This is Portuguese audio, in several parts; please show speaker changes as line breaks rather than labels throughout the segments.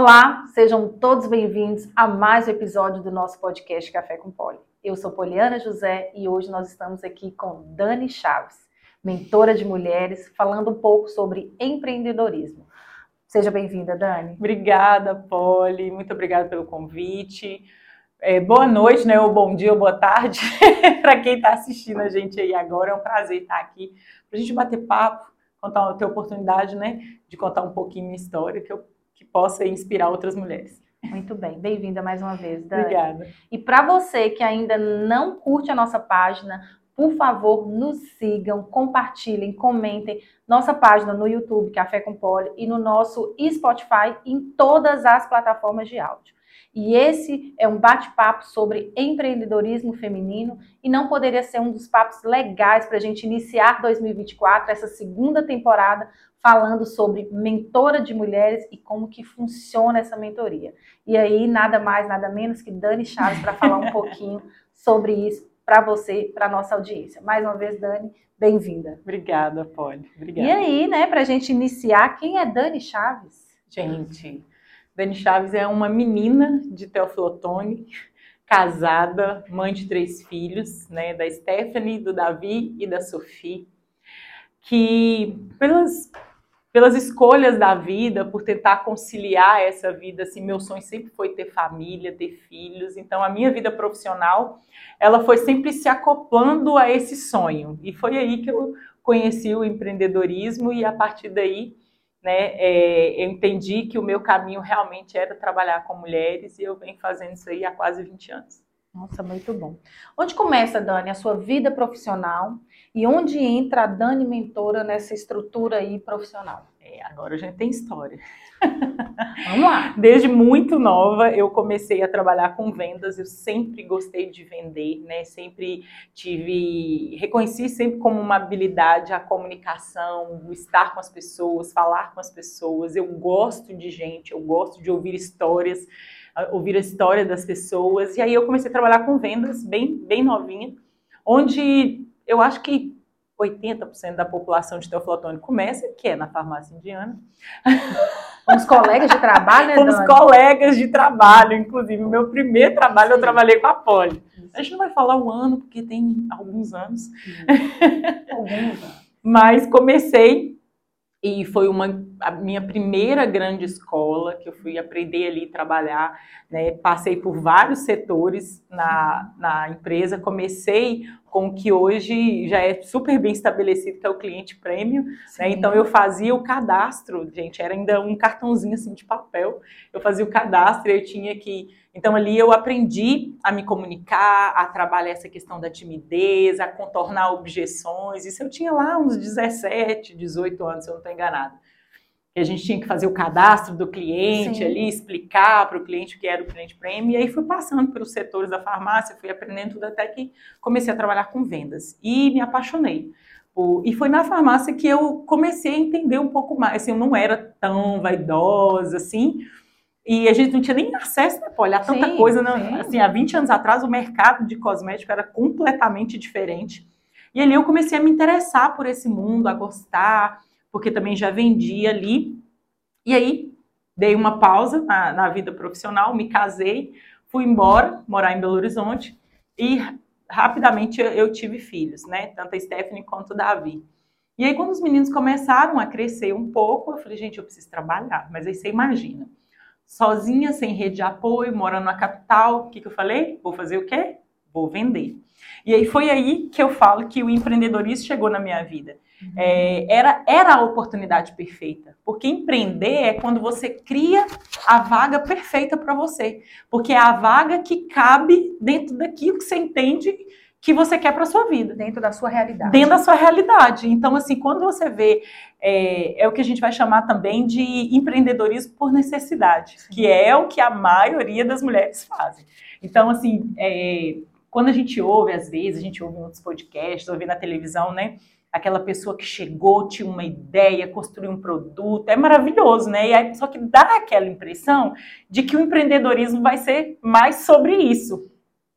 Olá, sejam todos bem-vindos a mais um episódio do nosso podcast Café com Poli. Eu sou Poliana José e hoje nós estamos aqui com Dani Chaves, mentora de mulheres, falando um pouco sobre empreendedorismo. Seja bem-vinda, Dani.
Obrigada, Poli. Muito obrigada pelo convite. É, boa noite, né? Ou bom dia ou boa tarde para quem está assistindo a gente aí agora. É um prazer estar aqui para a gente bater papo, contar, ter oportunidade, né, de contar um pouquinho minha história, que eu que possa inspirar outras mulheres.
Muito bem, bem-vinda mais uma vez, Dani.
Obrigada.
E para você que ainda não curte a nossa página, por favor, nos sigam, compartilhem, comentem nossa página no YouTube, Café com Poli, e no nosso Spotify, em todas as plataformas de áudio. E esse é um bate-papo sobre empreendedorismo feminino e não poderia ser um dos papos legais para a gente iniciar 2024, essa segunda temporada, falando sobre mentora de mulheres e como que funciona essa mentoria. E aí, nada mais, nada menos que Dani Chaves para falar um pouquinho sobre isso para você, para nossa audiência. Mais uma vez, Dani, bem-vinda.
Obrigada, Polly. Obrigada.
E aí, né, para a gente iniciar, quem é Dani Chaves?
Gente, Dani Chaves é uma menina de Teoflotone, casada, mãe de três filhos, né, da Stephanie, do Davi e da Sophie, que pelas pelas escolhas da vida, por tentar conciliar essa vida, assim, meu sonho sempre foi ter família, ter filhos. Então a minha vida profissional, ela foi sempre se acoplando a esse sonho. E foi aí que eu conheci o empreendedorismo e a partir daí, né, é, eu entendi que o meu caminho realmente era trabalhar com mulheres e eu venho fazendo isso aí há quase 20 anos.
Nossa, muito bom. Onde começa, Dani, a sua vida profissional e onde entra a Dani Mentora nessa estrutura aí profissional?
É, agora a gente tem história.
Vamos lá.
Desde muito nova eu comecei a trabalhar com vendas. Eu sempre gostei de vender, né? Sempre tive, reconheci sempre como uma habilidade a comunicação, o estar com as pessoas, falar com as pessoas. Eu gosto de gente, eu gosto de ouvir histórias ouvir a história das pessoas. E aí eu comecei a trabalhar com vendas bem, bem novinha, onde eu acho que 80% da população de Teoflotone começa, que é na farmácia indiana.
Os colegas de trabalho, né,
Os colegas de trabalho, inclusive. O meu primeiro trabalho eu trabalhei com a Poli. A gente não vai falar o ano, porque tem alguns anos. Mas comecei e foi uma a minha primeira grande escola que eu fui aprender ali trabalhar, né? Passei por vários setores na, na empresa, comecei com o que hoje já é super bem estabelecido, que é o cliente prêmio, né? Então eu fazia o cadastro, gente, era ainda um cartãozinho assim de papel. Eu fazia o cadastro e eu tinha que então ali eu aprendi a me comunicar, a trabalhar essa questão da timidez, a contornar objeções. Isso eu tinha lá uns 17, 18 anos, se eu não estou enganada. Que a gente tinha que fazer o cadastro do cliente Sim. ali, explicar para o cliente o que era o cliente prêmio. E aí fui passando pelos setores da farmácia, fui aprendendo tudo até que comecei a trabalhar com vendas. E me apaixonei. E foi na farmácia que eu comecei a entender um pouco mais. Assim, eu não era tão vaidosa assim, e a gente não tinha nem acesso, né, Olha, a tanta sim, coisa. Não, assim, há 20 anos atrás, o mercado de cosmético era completamente diferente. E ali eu comecei a me interessar por esse mundo, a gostar, porque também já vendia ali. E aí dei uma pausa na, na vida profissional, me casei, fui embora, morar em Belo Horizonte e rapidamente eu, eu tive filhos, né? Tanto a Stephanie quanto o Davi. E aí, quando os meninos começaram a crescer um pouco, eu falei, gente, eu preciso trabalhar. Mas aí você imagina, sozinha, sem rede de apoio, morando na capital, o que, que eu falei? Vou fazer o quê? Vou vender. E aí foi aí que eu falo que o empreendedorismo chegou na minha vida. Uhum. É, era, era a oportunidade perfeita. Porque empreender é quando você cria a vaga perfeita para você. Porque é a vaga que cabe dentro daquilo que você entende que você quer para sua vida.
Dentro da sua realidade.
Dentro da sua realidade. Então, assim, quando você vê, é, é o que a gente vai chamar também de empreendedorismo por necessidade, Sim. que é o que a maioria das mulheres fazem. Então, assim, é, quando a gente ouve, às vezes, a gente ouve em outros podcasts, ouve na televisão, né? Aquela pessoa que chegou, tinha uma ideia, construiu um produto, é maravilhoso, né? E aí, só que dá aquela impressão de que o empreendedorismo vai ser mais sobre isso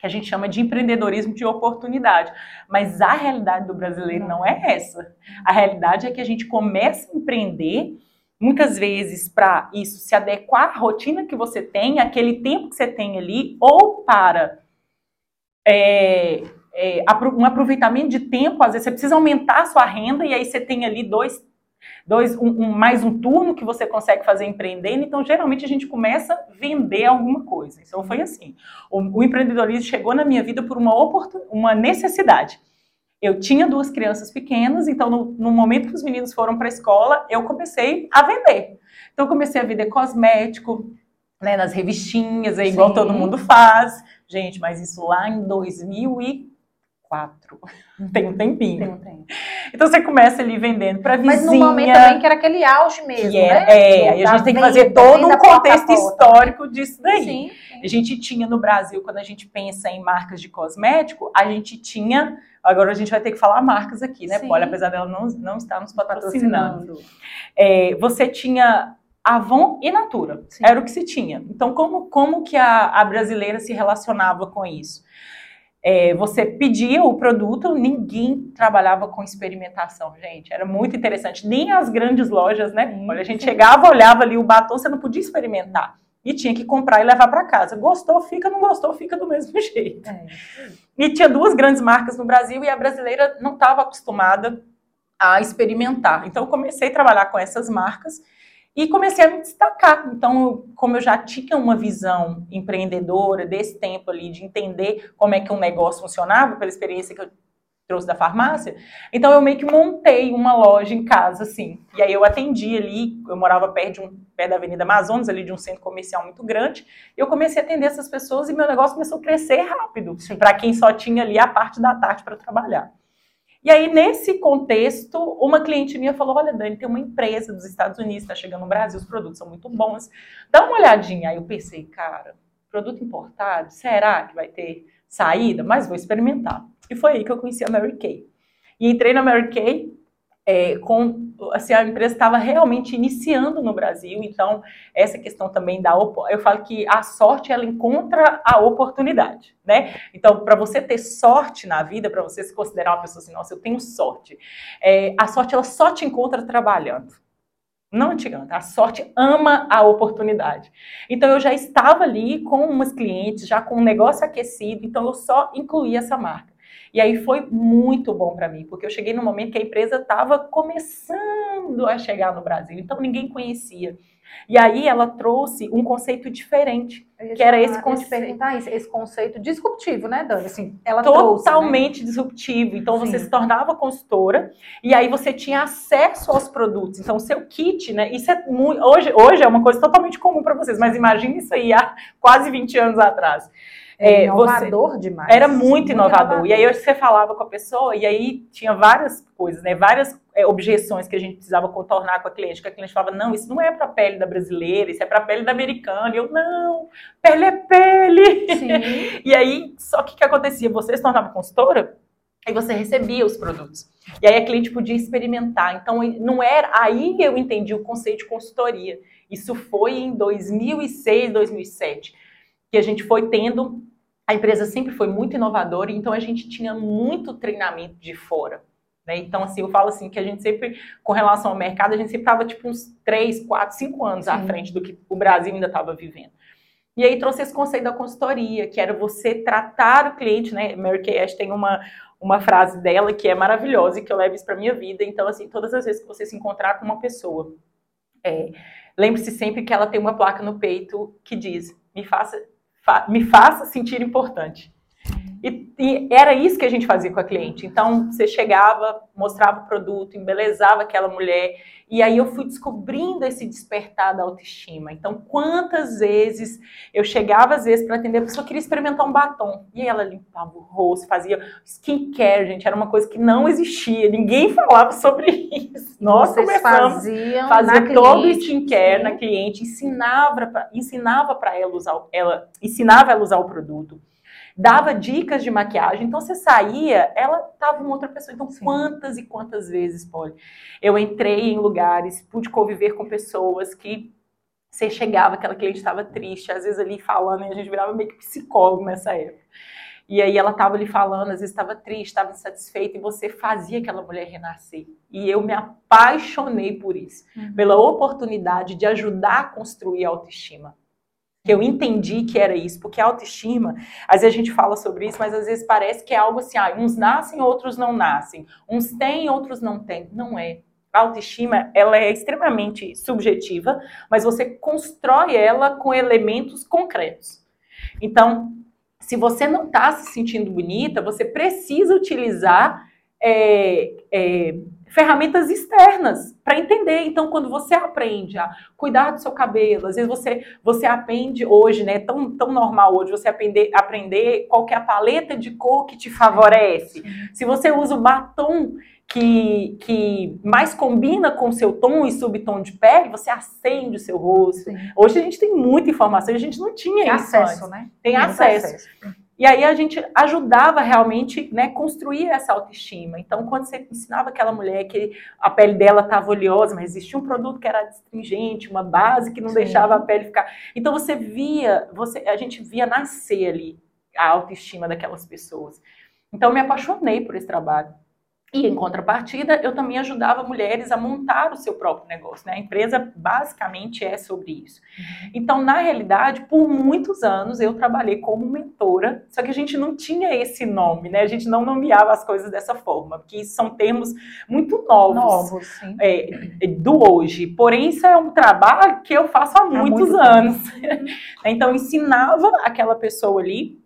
que a gente chama de empreendedorismo de oportunidade. Mas a realidade do brasileiro não é essa. A realidade é que a gente começa a empreender muitas vezes para isso se adequar à rotina que você tem, aquele tempo que você tem ali, ou para é, é, um aproveitamento de tempo, às vezes você precisa aumentar a sua renda e aí você tem ali dois, dois um, um, mais um turno que você consegue fazer empreendendo. Então, geralmente a gente começa a vender alguma coisa. Então, foi assim. O, o empreendedorismo chegou na minha vida por uma, uma necessidade. Eu tinha duas crianças pequenas, então no, no momento que os meninos foram para a escola, eu comecei a vender. Então, comecei a vender cosmético, né, nas revistinhas, é igual todo mundo faz. Gente, mas isso lá em 2004. Tem um tempinho. Tem um tempo. Então você começa ali vendendo para vizinha. Mas no momento
também que era aquele auge mesmo,
que
é,
né? É, aí a gente tem que fazer todo um contexto histórico disso daí. Sim, sim. A gente tinha no Brasil, quando a gente pensa em marcas de cosmético, a gente tinha Agora a gente vai ter que falar marcas aqui, né, Olha, apesar dela não, não estar nos patrocinando. É, você tinha Avon e Natura. Sim. Era o que se tinha. Então, como, como que a, a brasileira se relacionava com isso? É, você pedia o produto, ninguém trabalhava com experimentação, gente. Era muito interessante. Nem as grandes lojas, né? Olha, a gente chegava, olhava ali o batom, você não podia experimentar. E tinha que comprar e levar para casa. Gostou, fica, não gostou, fica do mesmo jeito. É. E tinha duas grandes marcas no Brasil e a brasileira não estava acostumada a experimentar. Então, eu comecei a trabalhar com essas marcas e comecei a me destacar. Então, como eu já tinha uma visão empreendedora desse tempo ali, de entender como é que um negócio funcionava, pela experiência que eu trouxe da farmácia, então eu meio que montei uma loja em casa, assim. E aí eu atendi ali, eu morava perto, de um, perto da Avenida Amazonas, ali de um centro comercial muito grande, e eu comecei a atender essas pessoas e meu negócio começou a crescer rápido, para quem só tinha ali a parte da tarde para trabalhar. E aí, nesse contexto, uma cliente minha falou: Olha, Dani, tem uma empresa dos Estados Unidos, está chegando no Brasil, os produtos são muito bons. Dá uma olhadinha. Aí eu pensei, cara, produto importado, será que vai ter saída? Mas vou experimentar. E foi aí que eu conheci a Mary Kay. E entrei na Mary Kay é, com assim, a empresa estava realmente iniciando no Brasil, então essa questão também da eu falo que a sorte ela encontra a oportunidade, né? Então para você ter sorte na vida, para você se considerar uma pessoa assim, nossa, eu tenho sorte, é, a sorte ela só te encontra trabalhando. Não te engano, a sorte ama a oportunidade. Então eu já estava ali com umas clientes, já com um negócio aquecido, então eu só incluí essa marca. E aí foi muito bom para mim, porque eu cheguei no momento que a empresa estava começando a chegar no Brasil, então ninguém conhecia. E aí ela trouxe um conceito diferente, que era esse conceito.
Esse, esse conceito disruptivo, né, Dani? Assim, ela
Totalmente
trouxe,
né? disruptivo. Então Sim. você se tornava consultora e aí você tinha acesso aos produtos. Então o seu kit, né? Isso é muito. Hoje, hoje é uma coisa totalmente comum para vocês, mas imagine isso aí há quase 20 anos atrás.
É, inovador você, demais.
Era muito, muito inovador. inovador. E aí você falava com a pessoa e aí tinha várias coisas, né? Várias é, objeções que a gente precisava contornar com a cliente, que a cliente falava, não, isso não é para a pele da brasileira, isso é para a pele da americana. E eu, não, pele é pele. Sim. e aí, só que o que acontecia? Você se tornava consultora, Aí você recebia os produtos. E aí a cliente podia experimentar. Então, não era. Aí eu entendi o conceito de consultoria. Isso foi em 2006, 2007 que a gente foi tendo. A empresa sempre foi muito inovadora, então a gente tinha muito treinamento de fora. Né? Então, assim, eu falo assim que a gente sempre, com relação ao mercado, a gente sempre estava tipo uns 3, 4, 5 anos Sim. à frente do que o Brasil ainda estava vivendo. E aí trouxe esse conceito da consultoria, que era você tratar o cliente, né? Mary Kay Ash tem uma, uma frase dela que é maravilhosa e que eu levo isso para minha vida. Então, assim, todas as vezes que você se encontrar com uma pessoa, é, lembre-se sempre que ela tem uma placa no peito que diz: me faça me faça sentir importante. E, e, era isso que a gente fazia com a cliente. Então, você chegava, mostrava o produto, embelezava aquela mulher, e aí eu fui descobrindo esse despertar da autoestima. Então, quantas vezes eu chegava, às vezes, para atender, a pessoa queria experimentar um batom, e ela limpava o rosto, fazia skincare, gente, era uma coisa que não existia, ninguém falava sobre isso. Nós Vocês começamos a fazer todo o skincare sim. na cliente, ensinava, ensinava para ela usar, ela ensinava ela usar o produto dava dicas de maquiagem. Então você saía, ela tava uma outra pessoa. Então Sim. quantas e quantas vezes, Polly, eu entrei em lugares, pude conviver com pessoas que você chegava, aquela cliente estava triste, às vezes ali falando, e a gente virava meio que psicólogo nessa época. E aí ela estava ali falando, às vezes estava triste, estava insatisfeita, e você fazia aquela mulher renascer. E eu me apaixonei por isso, uhum. pela oportunidade de ajudar a construir a autoestima. Que eu entendi que era isso, porque autoestima, às vezes a gente fala sobre isso, mas às vezes parece que é algo assim, ah, uns nascem, outros não nascem. Uns têm, outros não têm. Não é. A autoestima, ela é extremamente subjetiva, mas você constrói ela com elementos concretos. Então, se você não está se sentindo bonita, você precisa utilizar é, é, ferramentas externas para entender. Então, quando você aprende a cuidar do seu cabelo, às vezes você, você aprende hoje, né? Tão, tão normal hoje você aprender, aprender qual é a paleta de cor que te favorece. Se você usa o batom que, que mais combina com o seu tom e subtom de pele, você acende o seu rosto. Sim. Hoje a gente tem muita informação, a gente não tinha tem isso acesso, antes. né? Tem, tem acesso. acesso. E aí a gente ajudava realmente, né, construir essa autoestima. Então, quando você ensinava aquela mulher que a pele dela estava oleosa, mas existia um produto que era astringente, uma base que não Sim. deixava a pele ficar. Então você via, você, a gente via nascer ali a autoestima daquelas pessoas. Então eu me apaixonei por esse trabalho. E em contrapartida, eu também ajudava mulheres a montar o seu próprio negócio. Né? A empresa basicamente é sobre isso. Uhum. Então, na realidade, por muitos anos eu trabalhei como mentora, só que a gente não tinha esse nome, né? A gente não nomeava as coisas dessa forma, porque são termos muito novos, novos sim. É, do hoje. Porém, isso é um trabalho que eu faço há muitos há muito anos. então, ensinava aquela pessoa ali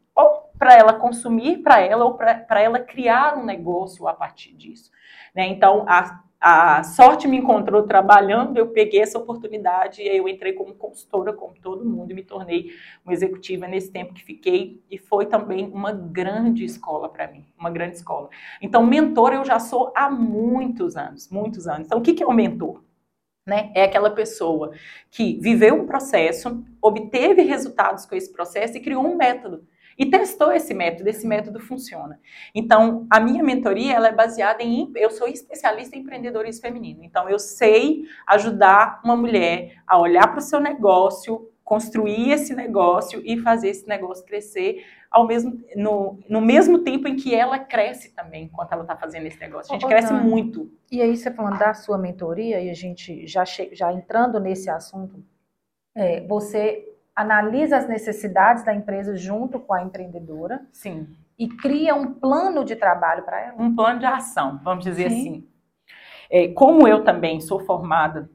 para ela consumir para ela ou para ela criar um negócio a partir disso. Né? Então, a, a sorte me encontrou trabalhando, eu peguei essa oportunidade e aí eu entrei como consultora, como todo mundo, e me tornei uma executiva nesse tempo que fiquei, e foi também uma grande escola para mim, uma grande escola. Então, mentor eu já sou há muitos anos, muitos anos. Então, o que, que é um mentor? Né? É aquela pessoa que viveu um processo, obteve resultados com esse processo e criou um método e testou esse método, esse método funciona. Então, a minha mentoria ela é baseada em eu sou especialista em empreendedorismo feminino. Então, eu sei ajudar uma mulher a olhar para o seu negócio, construir esse negócio e fazer esse negócio crescer ao mesmo, no, no mesmo tempo em que ela cresce também, enquanto ela está fazendo esse negócio. A gente Ô, cresce Dani, muito.
E aí, você falando da sua mentoria, e a gente já, já entrando nesse assunto, é, você analisa as necessidades da empresa junto com a empreendedora.
Sim.
E cria um plano de trabalho para ela.
Um plano de ação, vamos dizer Sim. assim. É, como eu também sou formada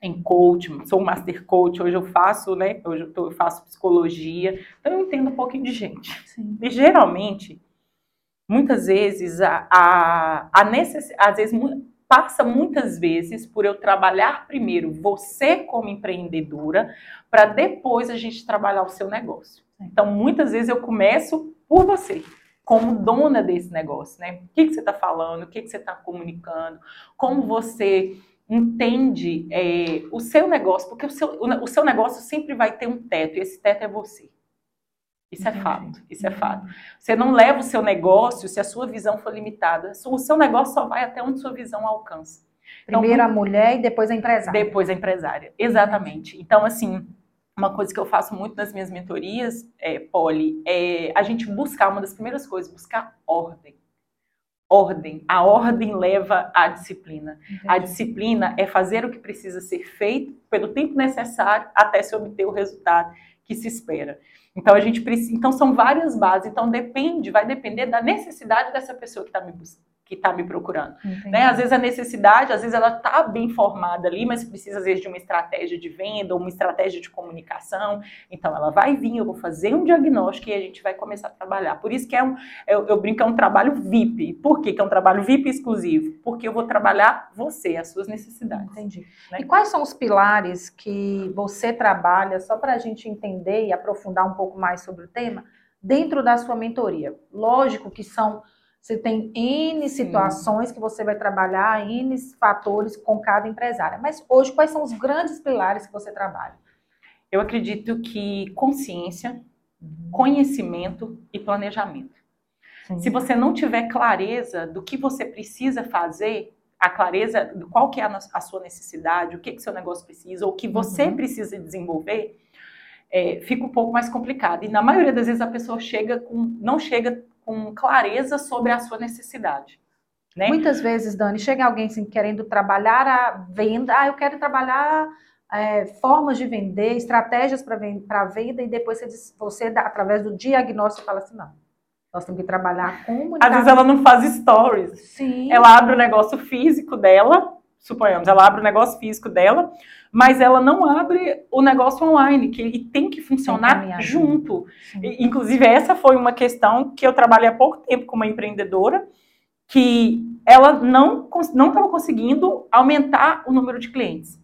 em coaching, sou master coach, hoje eu faço, né? Hoje eu, tô, eu faço psicologia, então eu entendo um pouquinho de gente. Sim. E geralmente, muitas vezes, a, a, a necessidade, às vezes, passa muitas vezes por eu trabalhar primeiro você como empreendedora, para depois a gente trabalhar o seu negócio. Então, muitas vezes eu começo por você, como dona desse negócio, né? O que, que você está falando, o que, que você está comunicando, como você entende é, o seu negócio, porque o seu, o seu negócio sempre vai ter um teto, e esse teto é você. Isso é fato, isso é fato. Você não leva o seu negócio se a sua visão for limitada. O seu negócio só vai até onde sua visão alcança.
Então, Primeiro a mulher e depois a empresária.
Depois a empresária, exatamente. Então, assim, uma coisa que eu faço muito nas minhas mentorias, é, Polly, é a gente buscar, uma das primeiras coisas, buscar ordem. Ordem. A ordem leva à disciplina. Entendi. A disciplina é fazer o que precisa ser feito pelo tempo necessário até se obter o resultado que se espera. Então a gente precisa, então são várias bases, então depende, vai depender da necessidade dessa pessoa que está me buscando que está me procurando. Né? Às vezes a necessidade, às vezes ela está bem formada ali, mas precisa às vezes de uma estratégia de venda ou uma estratégia de comunicação. Então ela vai vir, eu vou fazer um diagnóstico e a gente vai começar a trabalhar. Por isso que é um, eu, eu brinco, é um trabalho VIP. Por que, que é um trabalho VIP exclusivo? Porque eu vou trabalhar você, as suas necessidades.
Entendi. Né? E quais são os pilares que você trabalha, só para a gente entender e aprofundar um pouco mais sobre o tema, dentro da sua mentoria? Lógico que são você tem N situações Sim. que você vai trabalhar, N fatores com cada empresária. Mas hoje, quais são os grandes pilares que você trabalha?
Eu acredito que consciência, uhum. conhecimento e planejamento. Sim. Se você não tiver clareza do que você precisa fazer, a clareza de qual que é a, a sua necessidade, o que que seu negócio precisa, ou o que você uhum. precisa desenvolver, é, fica um pouco mais complicado. E na maioria das vezes a pessoa chega com, não chega com clareza sobre a sua necessidade. Né?
Muitas vezes, Dani, chega alguém assim, querendo trabalhar a venda, ah, eu quero trabalhar é, formas de vender, estratégias para venda, e depois você, você, através do diagnóstico, fala assim, não, nós temos que trabalhar com
Às vezes ela não faz stories.
Sim.
Ela abre o negócio físico dela, suponhamos, ela abre o negócio físico dela, mas ela não abre o negócio online, que ele tem que funcionar tem junto. E, inclusive, essa foi uma questão que eu trabalhei há pouco tempo com uma empreendedora, que ela não não estava conseguindo aumentar o número de clientes.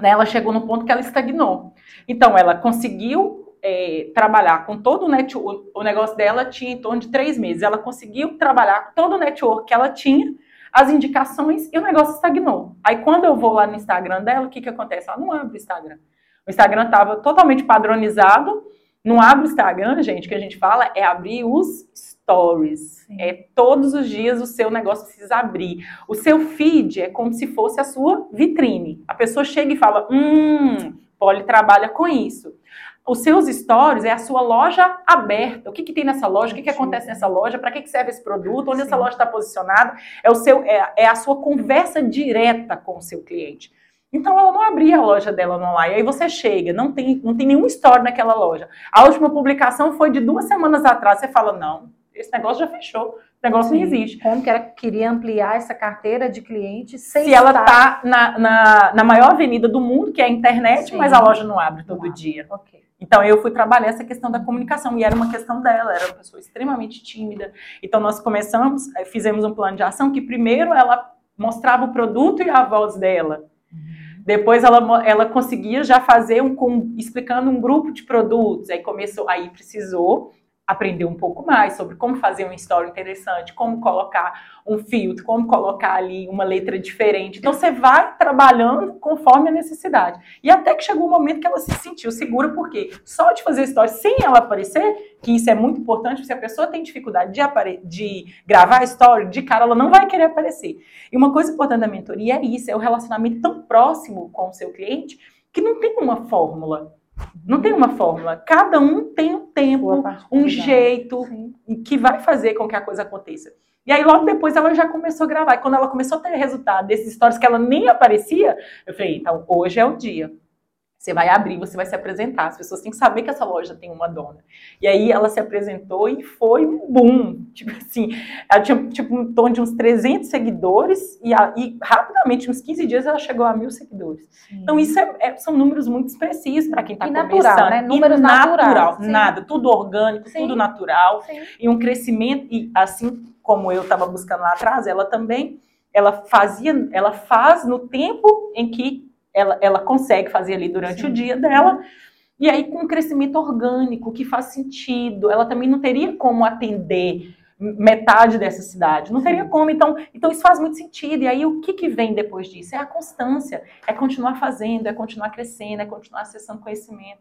Né? Ela chegou no ponto que ela estagnou. Então, ela conseguiu é, trabalhar com todo o network, o negócio dela tinha em torno de três meses. Ela conseguiu trabalhar com todo o network que ela tinha, as indicações, e o negócio estagnou. Aí, quando eu vou lá no Instagram dela, o que, que acontece? Ela não abre o Instagram. O Instagram estava totalmente padronizado. Não abre o Instagram, gente, que a gente fala é abrir os stories. Sim. É todos os dias o seu negócio precisa abrir. O seu feed é como se fosse a sua vitrine. A pessoa chega e fala: "Hum, Poli trabalha com isso". Os seus stories é a sua loja aberta. O que, que tem nessa loja? O que, que acontece nessa loja? Para que, que serve esse produto? Onde Sim. essa loja está posicionada? É, o seu, é, é a sua conversa direta com o seu cliente. Então ela não abria a loja dela no online. Aí você chega, não tem, não tem nenhum story naquela loja. A última publicação foi de duas semanas atrás. Você fala, não, esse negócio já fechou. Esse negócio Sim. não existe.
Como que ela queria ampliar essa carteira de clientes sem
Se ela está na, na, na, maior avenida do mundo, que é a internet, Sim. mas a loja não abre todo dia.
Okay.
Então eu fui trabalhar essa questão da comunicação e era uma questão dela, era uma pessoa extremamente tímida. Então nós começamos, eh, fizemos um plano de ação que primeiro ela mostrava o produto e a voz dela. Uhum. Depois ela, ela conseguia já fazer um com, explicando um grupo de produtos. Aí começou, aí precisou aprender um pouco mais sobre como fazer uma história interessante, como colocar um filtro, como colocar ali uma letra diferente. Então você vai trabalhando conforme a necessidade. E até que chegou o um momento que ela se sentiu segura, porque só de fazer história sem ela aparecer, que isso é muito importante, se a pessoa tem dificuldade de, de gravar a história, de cara ela não vai querer aparecer. E uma coisa importante da mentoria é isso, é o relacionamento tão próximo com o seu cliente que não tem uma fórmula. Não tem uma fórmula. Cada um tem um tempo, um jeito Sim. que vai fazer com que a coisa aconteça. E aí, logo depois, ela já começou a gravar. E quando ela começou a ter resultado desses stories que ela nem aparecia, eu falei, então, hoje é o dia. Você vai abrir, você vai se apresentar. As pessoas têm que saber que essa loja tem uma dona. E aí ela se apresentou e foi um boom. Tipo assim, ela tinha tipo, em torno de uns 300 seguidores e, a, e rapidamente, uns 15 dias, ela chegou a mil seguidores. Sim. Então isso é, é, são números muito expressos para quem está começando.
Né? Números
e
natural,
nada, tudo orgânico, Sim. tudo natural.
Sim.
E um crescimento, e assim como eu estava buscando lá atrás, ela também, ela fazia, ela faz no tempo em que ela, ela consegue fazer ali durante Sim. o dia dela. E aí, com um crescimento orgânico, que faz sentido, ela também não teria como atender metade dessa cidade. Não teria como. Então, então isso faz muito sentido. E aí, o que, que vem depois disso? É a constância. É continuar fazendo, é continuar crescendo, é continuar acessando conhecimento.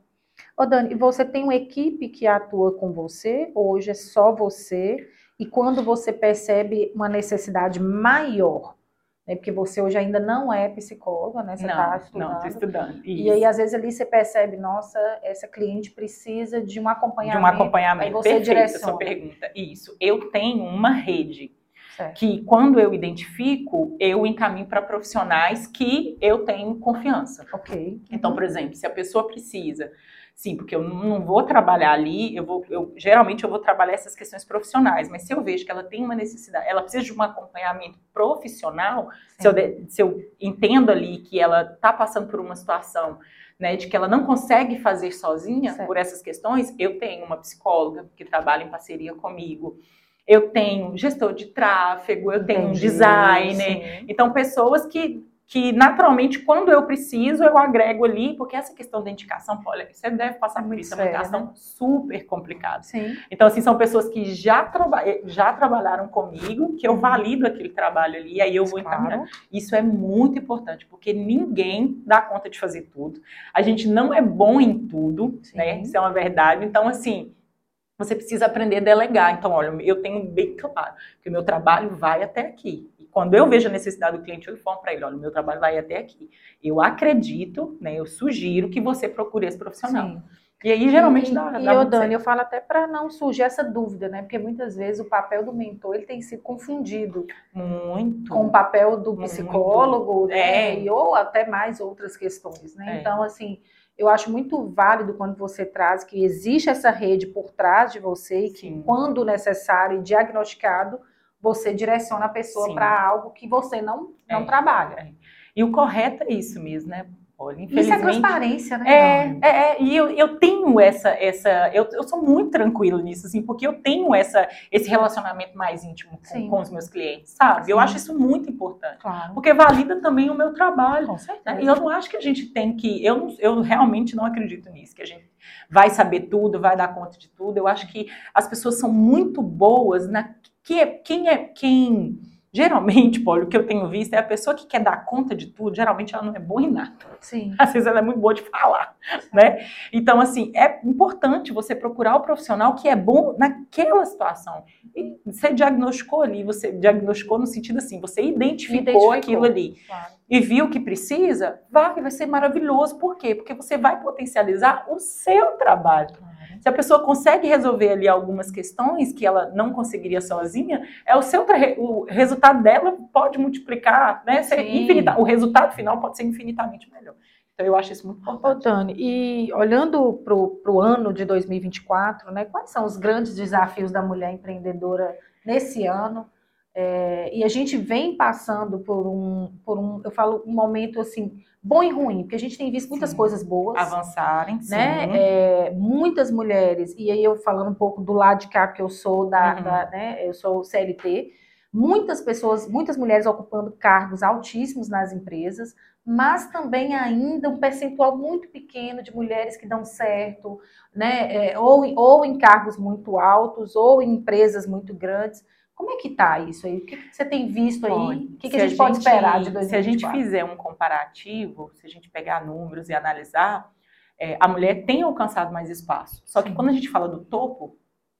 Ô Dani, você tem uma equipe que atua com você? Hoje é só você? E quando você percebe uma necessidade maior, né? Porque você hoje ainda não é psicóloga, né? Você está estudando.
Não, estou estudando. Isso.
E aí, às vezes, ali você percebe, nossa, essa cliente precisa de um acompanhamento.
De um acompanhamento.
Aí você
Perfeito,
direciona.
sua pergunta. Isso. Eu tenho uma rede. Certo. Que quando eu identifico, eu encaminho para profissionais que eu tenho confiança.
Ok.
Então, por exemplo, se a pessoa precisa Sim, porque eu não vou trabalhar ali, eu vou, eu, geralmente eu vou trabalhar essas questões profissionais, mas se eu vejo que ela tem uma necessidade, ela precisa de um acompanhamento profissional, se eu, se eu entendo ali que ela está passando por uma situação né, de que ela não consegue fazer sozinha certo. por essas questões, eu tenho uma psicóloga que trabalha em parceria comigo. Eu tenho gestor de tráfego, eu tenho Entendi, um designer. Sim. Então, pessoas que que naturalmente, quando eu preciso, eu agrego ali, porque essa questão da indicação, olha, você deve passar por isso, é uma indicação né? super complicada.
Sim.
Então, assim, são pessoas que já, traba já trabalharam comigo, que eu uhum. valido aquele trabalho ali, e aí eu vou encaminhar. Isso é muito importante, porque ninguém dá conta de fazer tudo. A gente não é bom em tudo, Sim. né? Isso é uma verdade. Então, assim, você precisa aprender a delegar. Então, olha, eu tenho bem claro que o meu trabalho vai até aqui quando eu vejo a necessidade do cliente, eu informo para ele, olha, o meu trabalho vai até aqui. Eu acredito, né, eu sugiro que você procure esse profissional. Sim. E aí, geralmente,
e,
dá,
e
dá
eu, Dani, eu falo até para não surgir essa dúvida, né? Porque muitas vezes o papel do mentor ele tem sido confundido
muito
com o papel do
muito.
psicólogo, né?
É.
E, ou até mais outras questões, né?
É.
Então, assim, eu acho muito válido quando você traz que existe essa rede por trás de você e que,
Sim.
quando necessário e diagnosticado, você direciona a pessoa para algo que você não, não
É.
trabalha.
E o correto é isso mesmo, né? Olha,
Isso é transparência, né?
É, é, é, e eu, eu tenho essa, essa eu, eu sou muito tranquila nisso, assim, porque eu tenho essa, esse relacionamento mais íntimo com, com os meus clientes, sabe? Eu
Sim.
acho isso muito importante,
Claro.
porque valida também o meu trabalho.
Com
né?
certeza.
E eu não acho que a gente tem que, eu, não- eu realmente não acredito nisso, que a gente vai saber tudo, vai dar conta de tudo. Eu acho que as pessoas são muito boas na que quem é quem geralmente, Paulo, o que eu tenho visto é a pessoa que quer dar conta de tudo, geralmente ela não é boa em nada.
Sim.
Às vezes ela é muito boa de falar, né? Então, assim, é importante você procurar o profissional que é bom naquela situação. E você diagnosticou ali, você diagnosticou no sentido assim, você identificou,
Identificou.
aquilo ali
Claro.
e viu que precisa, vai, vai ser maravilhoso. Por quê? Porque você vai potencializar o seu trabalho.
Claro.
Se a pessoa consegue resolver ali algumas questões que ela não conseguiria sozinha, é o seu o resultado dela pode multiplicar, né? Ser infinita- o resultado final pode ser infinitamente melhor. Então eu acho isso muito
Ô,
importante.
Dani, e olhando para o ano de 2024, né, quais são os grandes desafios da mulher empreendedora nesse ano? É, e a gente vem passando por um, por um, eu falo, um momento assim, bom e ruim, porque a gente tem visto muitas
Sim.
coisas boas,
Avançarem,
né? É, muitas mulheres, e aí eu falando um pouco do lado de cá, que eu sou da,
Uhum.
da, né, eu sou CLT, muitas pessoas, muitas mulheres ocupando cargos altíssimos nas empresas, mas também ainda um percentual muito pequeno de mulheres que dão certo, né? É, ou, ou em cargos muito altos, ou em empresas muito grandes. Como é que tá isso aí? O que, que você tem visto aí? O que, que
se
a gente pode esperar de
Se
2024?
a gente fizer um comparativo, se a gente pegar números e analisar, é, a mulher tem alcançado mais espaço. Só que
Sim.
quando a gente fala do topo,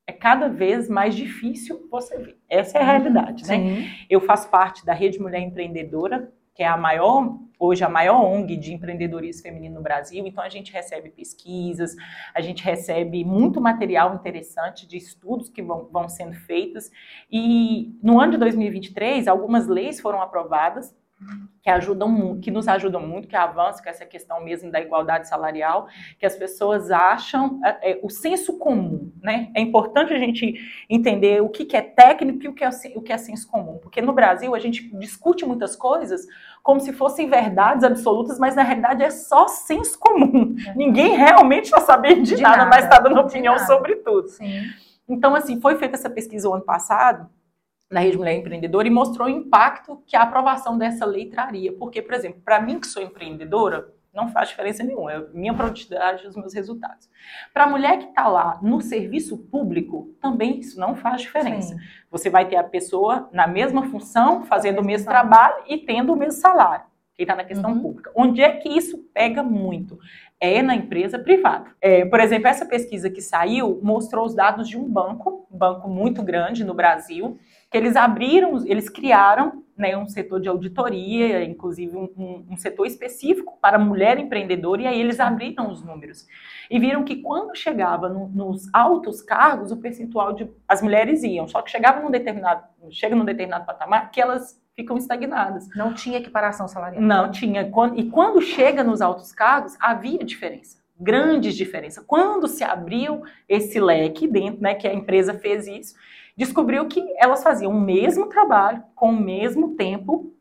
é cada vez mais difícil você ver. Essa é a realidade, né?
Sim.
Eu faço parte da Rede Mulher Empreendedora, que é a maior, hoje a maior ONG de empreendedorismo feminino no Brasil. Então a gente recebe pesquisas, a gente recebe muito material interessante de estudos que vão, vão sendo feitos. E no ano de 2023, algumas leis foram aprovadas que ajudam que nos ajudam muito, que avançam com essa questão mesmo da igualdade salarial, que as pessoas acham é, é, o senso comum, né? É importante a gente entender o que, que é técnico e o que é, o que é senso comum, porque no Brasil a gente discute muitas coisas como se fossem verdades absolutas, mas na realidade é só senso comum. Ninguém realmente está sabendo de,
De
nada,
nada,
mas está dando opinião sobre tudo.
Sim.
Então, assim, foi feita essa pesquisa o ano passado, na Rede Mulher Empreendedora, e mostrou o impacto que a aprovação dessa lei traria. Porque, por exemplo, para mim que sou empreendedora, não faz diferença nenhuma, é minha produtividade e os meus resultados. Para a mulher que está lá no serviço público, também isso não faz diferença.
Sim.
Você vai ter a pessoa na mesma função, fazendo o mesmo trabalho e tendo o mesmo salário. Quem está na questão
Uhum.
pública. Onde é que isso pega muito? É na empresa privada. É, por exemplo, essa pesquisa que saiu mostrou os dados de um banco, um banco muito grande no Brasil, que eles abriram, eles criaram né, um setor de auditoria, inclusive um, um- um setor específico para mulher empreendedora, e aí eles abriram os números. E viram que quando chegava no- nos altos cargos, o percentual de as mulheres iam, só que chegava num determinado, chega num determinado patamar que elas ficam estagnadas.
Não tinha equiparação salarial.
Não tinha. E quando chega nos altos cargos, havia diferença. Grandes diferenças. Quando se abriu esse leque dentro, né, que a empresa fez isso, descobriu que elas faziam o mesmo trabalho, com o mesmo tempo,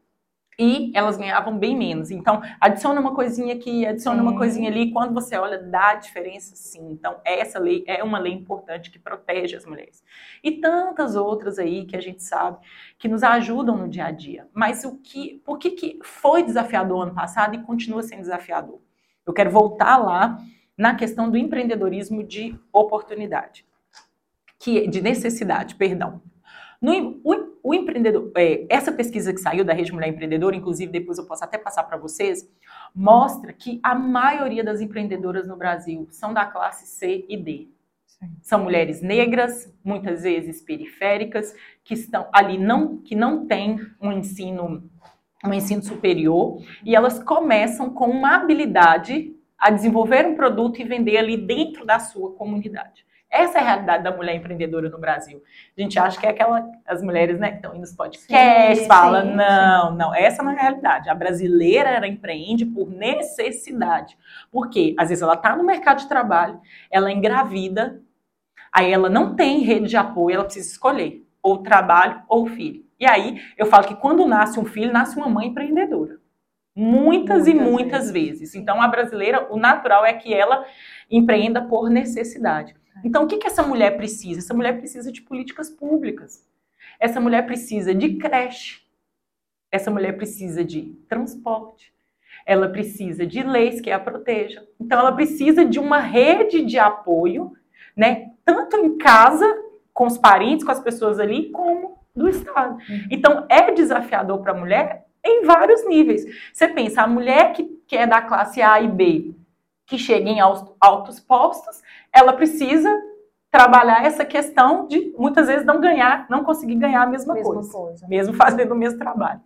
e elas ganhavam bem menos. Então, adiciona uma coisinha aqui, adiciona uma coisinha ali, e quando você olha, dá diferença sim. Então, essa lei é uma lei importante que protege as mulheres. E tantas outras aí que a gente sabe que nos ajudam no dia a dia. Mas o que, por que, que foi desafiador ano passado e continua sendo desafiador? Eu quero voltar lá na questão do empreendedorismo de oportunidade, que de necessidade, perdão. No, o, o empreendedor, é, essa pesquisa que saiu da Rede Mulher Empreendedora, inclusive depois eu posso até passar para vocês, mostra que a maioria das empreendedoras no Brasil são da classe C e D. São mulheres negras, muitas vezes periféricas, que estão ali não que não têm um ensino um ensino superior e elas começam com uma habilidade a desenvolver um produto e vender ali dentro da sua comunidade. Essa é a realidade da mulher empreendedora no Brasil. A gente acha que é aquela, as mulheres né, que estão indo nos podcasts, falam, não, não, essa não é a realidade. A brasileira, ela empreende por necessidade. Por quê? Às vezes ela está no mercado de trabalho, ela é engravida, aí ela não tem rede de apoio, ela precisa escolher ou trabalho ou filho. E aí eu falo que quando nasce um filho, nasce uma mãe empreendedora. Muitas, muitas e muitas vezes. vezes. Então a brasileira, o natural é que ela empreenda por necessidade. Então, o que, que essa mulher precisa? Essa mulher precisa de políticas públicas. Essa mulher precisa de creche. Essa mulher precisa de transporte. Ela precisa de leis que a protejam. Então, ela precisa de uma rede de apoio, né? Tanto em casa, com os parentes, com as pessoas ali, como do Estado. Uhum. Então, é desafiador para a mulher em vários níveis. Você pensa, a mulher que, que é da classe A e B, que chega em altos postos, ela precisa trabalhar essa questão de muitas vezes não ganhar, não conseguir ganhar a mesma, mesma coisa, coisa, mesmo fazendo o mesmo trabalho.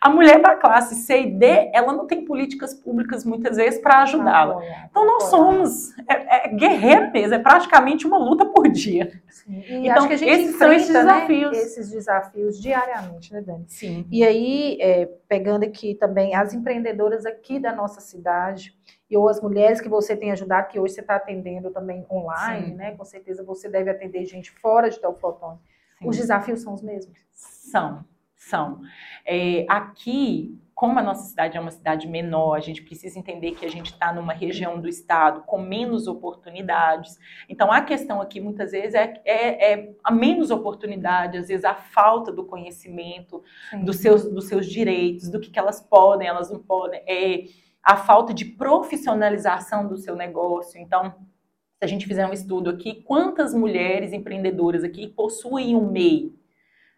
A mulher da classe C e D, ela não tem políticas públicas muitas vezes para ajudá-la. Então nós somos é, é, guerreiro mesmo, é praticamente uma luta por dia.
Sim. E então esses enfrenta, são esses né, desafios, né? esses desafios diariamente, né, Dani?
Sim.
E aí é, pegando aqui também as empreendedoras aqui da nossa cidade e ou as mulheres que você tem ajudado, que hoje você está atendendo também online, Sim. né? Com certeza você deve atender gente fora de Teoflotone. Os desafios são os mesmos?
São, são. É, aqui, como a nossa cidade é uma cidade menor, a gente precisa entender que a gente está numa região do estado com menos oportunidades. Então, a questão aqui, muitas vezes, é, é, é a menos oportunidade, às vezes, a falta do conhecimento dos seus, dos seus direitos, do que, que elas podem, elas não podem. É, a falta de profissionalização do seu negócio. Então, se a gente fizer um estudo aqui, quantas mulheres empreendedoras aqui possuem um MEI,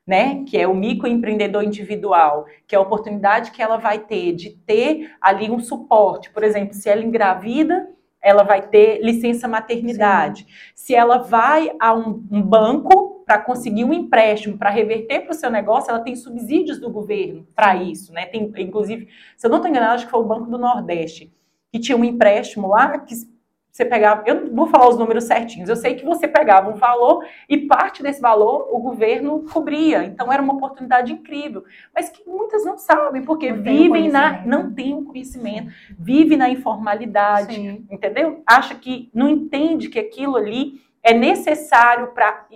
né? Que é o microempreendedor individual, que é a oportunidade que ela vai ter de ter ali um suporte. Por exemplo, se ela engravida, ela vai ter licença maternidade. Sim. Se ela vai a um, um banco, para conseguir um empréstimo para reverter para o seu negócio, ela tem subsídios do governo para isso, né? Tem, inclusive, se eu não estou enganada, acho que foi o Banco do Nordeste, que tinha um empréstimo lá que você pegava, eu não vou falar os números certinhos, eu sei que você pegava um valor e parte desse valor o governo cobria. Então era uma oportunidade incrível, mas que muitas não sabem, porque não vivem na não tem o um conhecimento, vive na informalidade, Sim. entendeu? Acha que não entende que aquilo ali é necessário para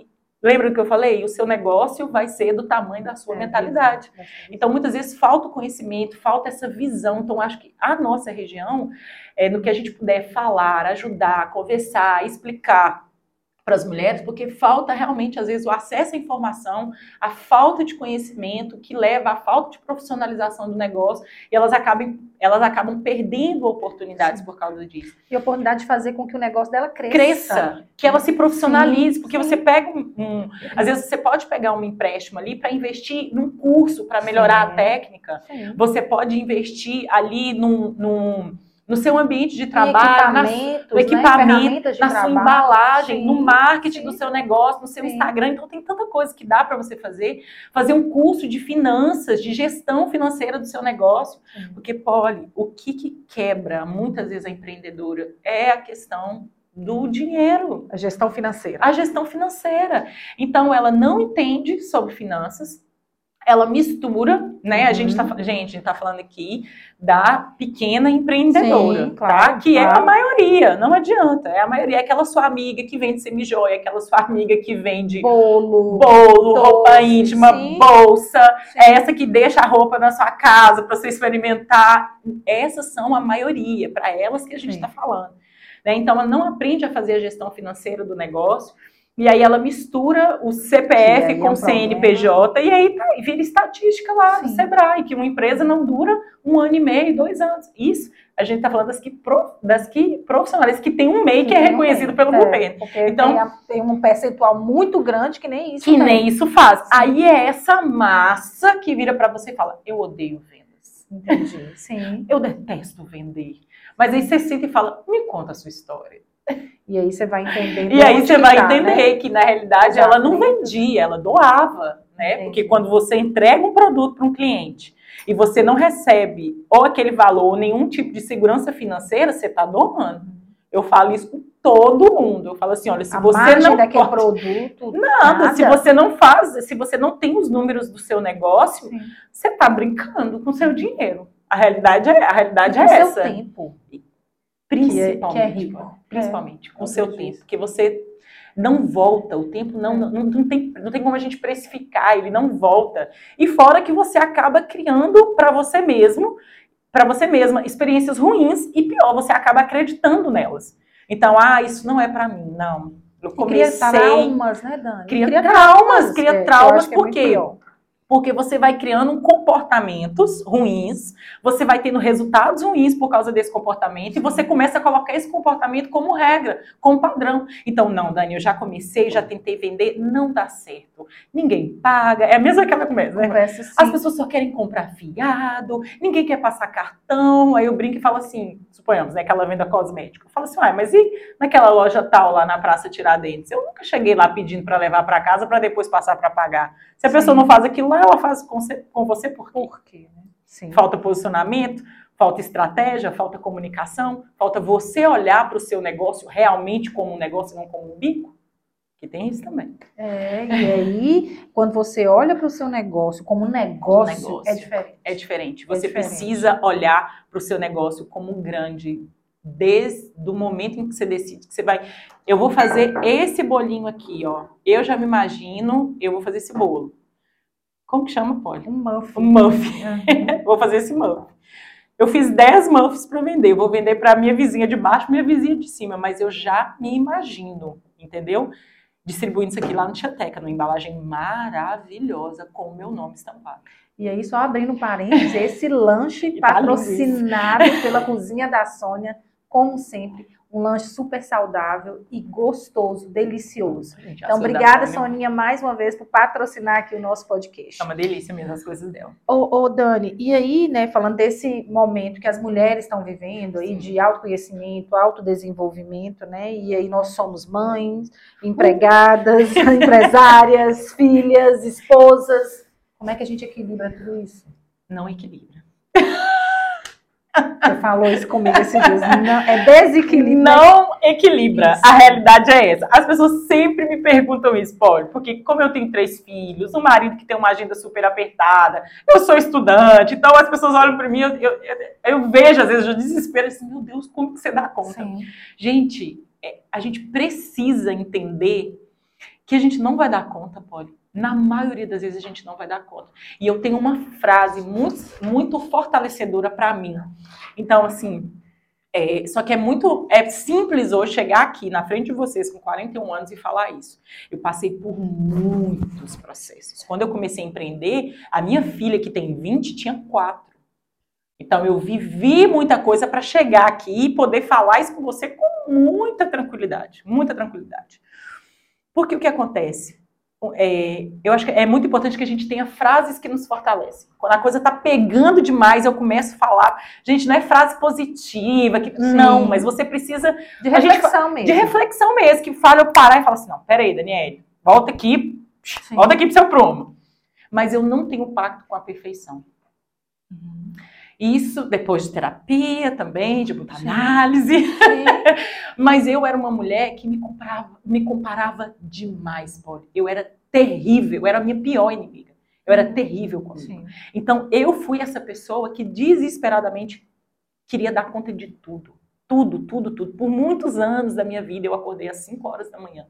Lembra do que eu falei? O seu negócio vai ser do tamanho da sua é, mentalidade. Então, muitas vezes falta o conhecimento, falta essa visão. Então, acho que a nossa região, é, no que a gente puder falar, ajudar, conversar, explicar para as mulheres, porque falta realmente, às vezes, o acesso à informação, a falta de conhecimento que leva à falta de profissionalização do negócio e elas acabam, elas acabam perdendo oportunidades sim. por causa disso.
E a oportunidade de fazer com que o negócio dela cresça.
Cresça, que ela se profissionalize, sim, porque sim. você pega um, um, Às vezes você pode pegar um empréstimo ali para investir num curso para melhorar a técnica. Você pode investir ali num, num no seu ambiente de trabalho, na, no equipamento, né? na sua embalagem, sim, no marketing sim. do seu negócio, no seu sim. Instagram. Então tem tanta coisa que dá para você fazer. Fazer um curso de finanças, de gestão financeira do seu negócio. Porque, Polly, o que, que quebra muitas vezes a empreendedora é a questão do dinheiro.
A gestão financeira.
A gestão financeira. Então, ela não entende sobre finanças, ela mistura, né? Uhum. A gente tá, gente, a gente tá falando aqui da pequena empreendedora, Sim, tá? claro, tá? Que claro. é a maioria, não adianta. É a maioria, é aquela sua amiga que vende semijoia, aquela sua amiga que vende
bolo,
bolo, doce, roupa íntima, sim. bolsa, sim. É essa que deixa a roupa na sua casa para você experimentar. Essas são a maioria, para elas que a gente está falando. Né? Então, ela não aprende a fazer a gestão financeira do negócio e aí ela mistura o CPF com o é CNPJ e aí tá, e vira estatística lá Sim. do Sebrae, que uma empresa não dura um ano e meio, dois anos. Isso, a gente está falando das que, das que profissionais que tem um MEI que, que é reconhecido pelo é, governo.
Então tem, tem, um percentual muito grande que nem isso.
Que tem. nem isso faz. Sim. Aí é essa massa que vira para você e fala: eu odeio vendas.
Entendi. Sim.
Eu detesto vender. Mas aí você senta e fala: me conta a sua história.
E aí você vai entendendo.
E aí você vai tá, entender né? que, na realidade, Exatamente. ela não vendia, ela doava. né? Entendi. Porque quando você entrega um produto para um cliente e você não recebe ou aquele valor ou nenhum tipo de segurança financeira, você está domando. Eu falo isso com todo mundo. Eu falo assim, olha, se
a
você não
daquele pode... produto,
nada, nada, se você não faz, se você não tem os números do seu negócio, Sim. você está brincando com o seu dinheiro. A realidade é a realidade é essa.
tempo.
Principalmente, que é, que é rico. principalmente é, com o seu tempo, porque você não volta, o tempo não, não, não, tem, não tem como a gente precificar, ele não volta. E fora que você acaba criando para você mesmo, para você mesma, experiências ruins e pior, você acaba acreditando nelas. Então, ah, isso não é para mim, não.
Eu comecei. Cria traumas, né, Dani?
Cria, cria traumas, traumas, cria é, traumas, por quê? Porque você vai criando comportamentos ruins, você vai tendo resultados ruins por causa desse comportamento, e você começa a colocar esse comportamento como regra, como padrão. Então, não, Dani, eu já comecei, já tentei vender, não dá certo. Ninguém paga. É a mesma aquela coisa, né? Conversa, As pessoas só querem comprar fiado, ninguém quer passar cartão. Aí eu brinco e falo assim, suponhamos, né, aquela venda cosmética. Eu falo assim, ah, mas e naquela loja tal lá na Praça Tiradentes? Eu nunca cheguei lá pedindo para levar para casa para depois passar para pagar. Se a Sim. pessoa não faz aquilo lá, ela faz com você, com você por quê? Por quê né? Sim. Falta posicionamento, falta estratégia, falta comunicação, falta você olhar para o seu negócio realmente como um negócio, não como um bico. Que tem isso também.
É, e aí, quando você olha para o seu negócio como um negócio, negócio, é diferente.
É diferente. Você é diferente. precisa olhar para o seu negócio como um grande desde o momento em que você decide que você vai, eu vou fazer esse bolinho aqui, ó. Eu já me imagino, eu vou fazer esse bolo. Como que chama, Polly?
Um muffin.
Um. Uhum. vou fazer esse muffin. Eu fiz 10 muffins para vender. Eu vou vender para minha vizinha de baixo, minha vizinha de cima, mas eu já me imagino, entendeu? Distribuindo isso aqui lá no Tiateca, numa embalagem maravilhosa com o meu nome estampado.
E aí, só abrindo parênteses, esse lanche tá patrocinado pela Cozinha da Sônia, como sempre, um lanche super saudável e gostoso, delicioso. Gente, então, obrigada, Soninha, mais uma vez por patrocinar aqui o nosso podcast.
É uma delícia mesmo as coisas dela.
Ô, ô Dani, e aí, né, falando desse momento que as mulheres estão vivendo aí Sim. de autoconhecimento, autodesenvolvimento, né? E aí nós somos mães, empregadas, empresárias, filhas, esposas. Como é que a gente equilibra tudo isso?
Não equilibra.
Você falou isso comigo esses dias. Não, é desequilíbrio.
Não equilibra. Isso. A realidade é essa. As pessoas sempre me perguntam isso, Paulo, porque como eu tenho três filhos, um marido que tem uma agenda super apertada, eu sou estudante, então as pessoas olham para mim, eu, eu, eu, vejo às vezes o desespero, assim, meu Deus, como que você dá conta? Sim. Gente, é, a gente precisa entender que a gente não vai dar conta, Paulo. Na maioria das vezes a gente não vai dar conta. E eu tenho uma frase muito, muito fortalecedora para mim. Então, assim, é, só que é muito é simples hoje chegar aqui na frente de vocês com 41 anos e falar isso. Eu passei por muitos processos. Quando eu comecei a empreender, a minha filha, que tem 20, tinha 4. Então eu vivi muita coisa para chegar aqui e poder falar isso com você com muita tranquilidade, muita tranquilidade. Porque o que acontece? É, eu acho que é muito importante que a gente tenha frases que nos fortalecem. Quando a coisa está pegando demais, eu começo a falar. Gente, não é frase positiva, que, não, mas você precisa.
De reflexão gente, mesmo.
De reflexão mesmo, que fala eu parar e falar assim: não, peraí, Daniele, volta aqui, Sim. volta aqui pro seu prumo. Mas eu não tenho pacto com a perfeição. Isso depois de terapia também, de muita análise. Mas eu era uma mulher que me comparava, me comparava demais, Polly. Eu era terrível, eu era a minha pior inimiga. Eu era terrível comigo. Sim. Então eu fui essa pessoa que desesperadamente queria dar conta de tudo. Tudo, tudo, tudo. Por muitos anos da minha vida eu acordei às 5 horas da manhã.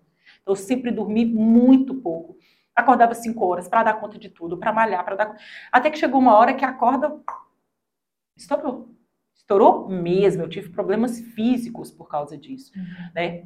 Eu sempre dormi muito pouco. Acordava 5 horas para dar conta de tudo, para malhar, para dar Até que chegou uma hora que a corda estourou. Estourou mesmo. Eu tive problemas físicos por causa disso, uhum. né?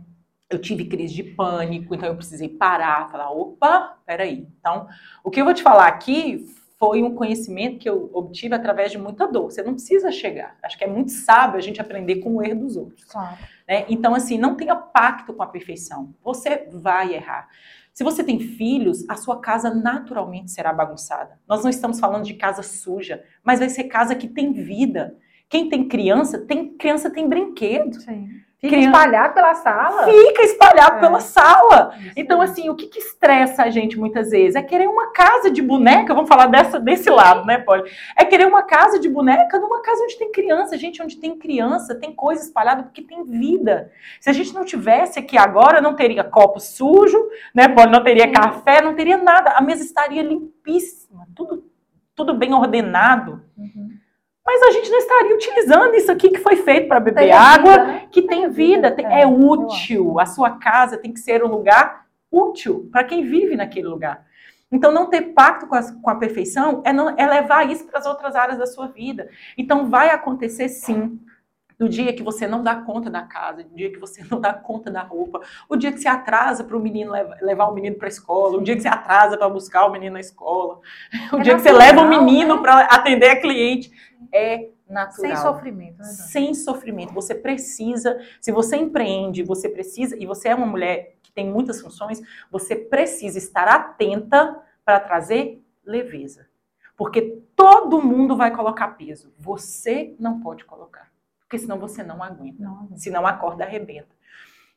Eu tive crise de pânico, então eu precisei parar, falar, opa, peraí. Então, o que eu vou te falar aqui foi um conhecimento que eu obtive através de muita dor. Você não precisa chegar. Acho que é muito sábio a gente aprender com o erro dos outros. Claro. Né? Então, assim, não tenha pacto com a perfeição. Você vai errar. Se você tem filhos, a sua casa naturalmente será bagunçada. Nós não estamos falando de casa suja, mas vai ser casa que tem vida. Quem tem criança, tem criança tem brinquedo. Sim.
Fica espalhado pela sala?
Fica espalhado é. pela sala. Então, assim, o que, que, estressa a gente muitas vezes? É querer uma casa de boneca, vamos falar dessa, desse lado, né, Poli? É querer uma casa de boneca numa casa onde tem criança. Gente, onde tem criança, tem coisa espalhada porque tem vida. Se a gente não tivesse aqui agora, não teria copo sujo, né, Poli? Não teria Sim. café, não teria nada. A mesa estaria limpíssima, tudo, tudo bem ordenado. Uhum mas a gente não estaria utilizando isso aqui que foi feito para beber tem água, vida, né? que tem, tem vida, vida. é, é útil. A sua casa tem que ser um lugar útil para quem vive naquele lugar. Então, não ter pacto com a, com a perfeição é, não, é levar isso para as outras áreas da sua vida. Então, vai acontecer sim. Do dia que você não dá conta da casa, do dia que você não dá conta da roupa, o dia que você atrasa para o menino levar, o menino para a escola, o dia que você atrasa para buscar o menino na escola, o é dia natural, que você leva o menino né? para atender a cliente é natural.
Sem sofrimento. Né,
Sem sofrimento. Você precisa, se você empreende, você precisa, e você é uma mulher que tem muitas funções, você precisa estar atenta para trazer leveza. Porque todo mundo vai colocar peso. Você não pode colocar. Porque senão você não aguenta. Não. Senão a corda arrebenta.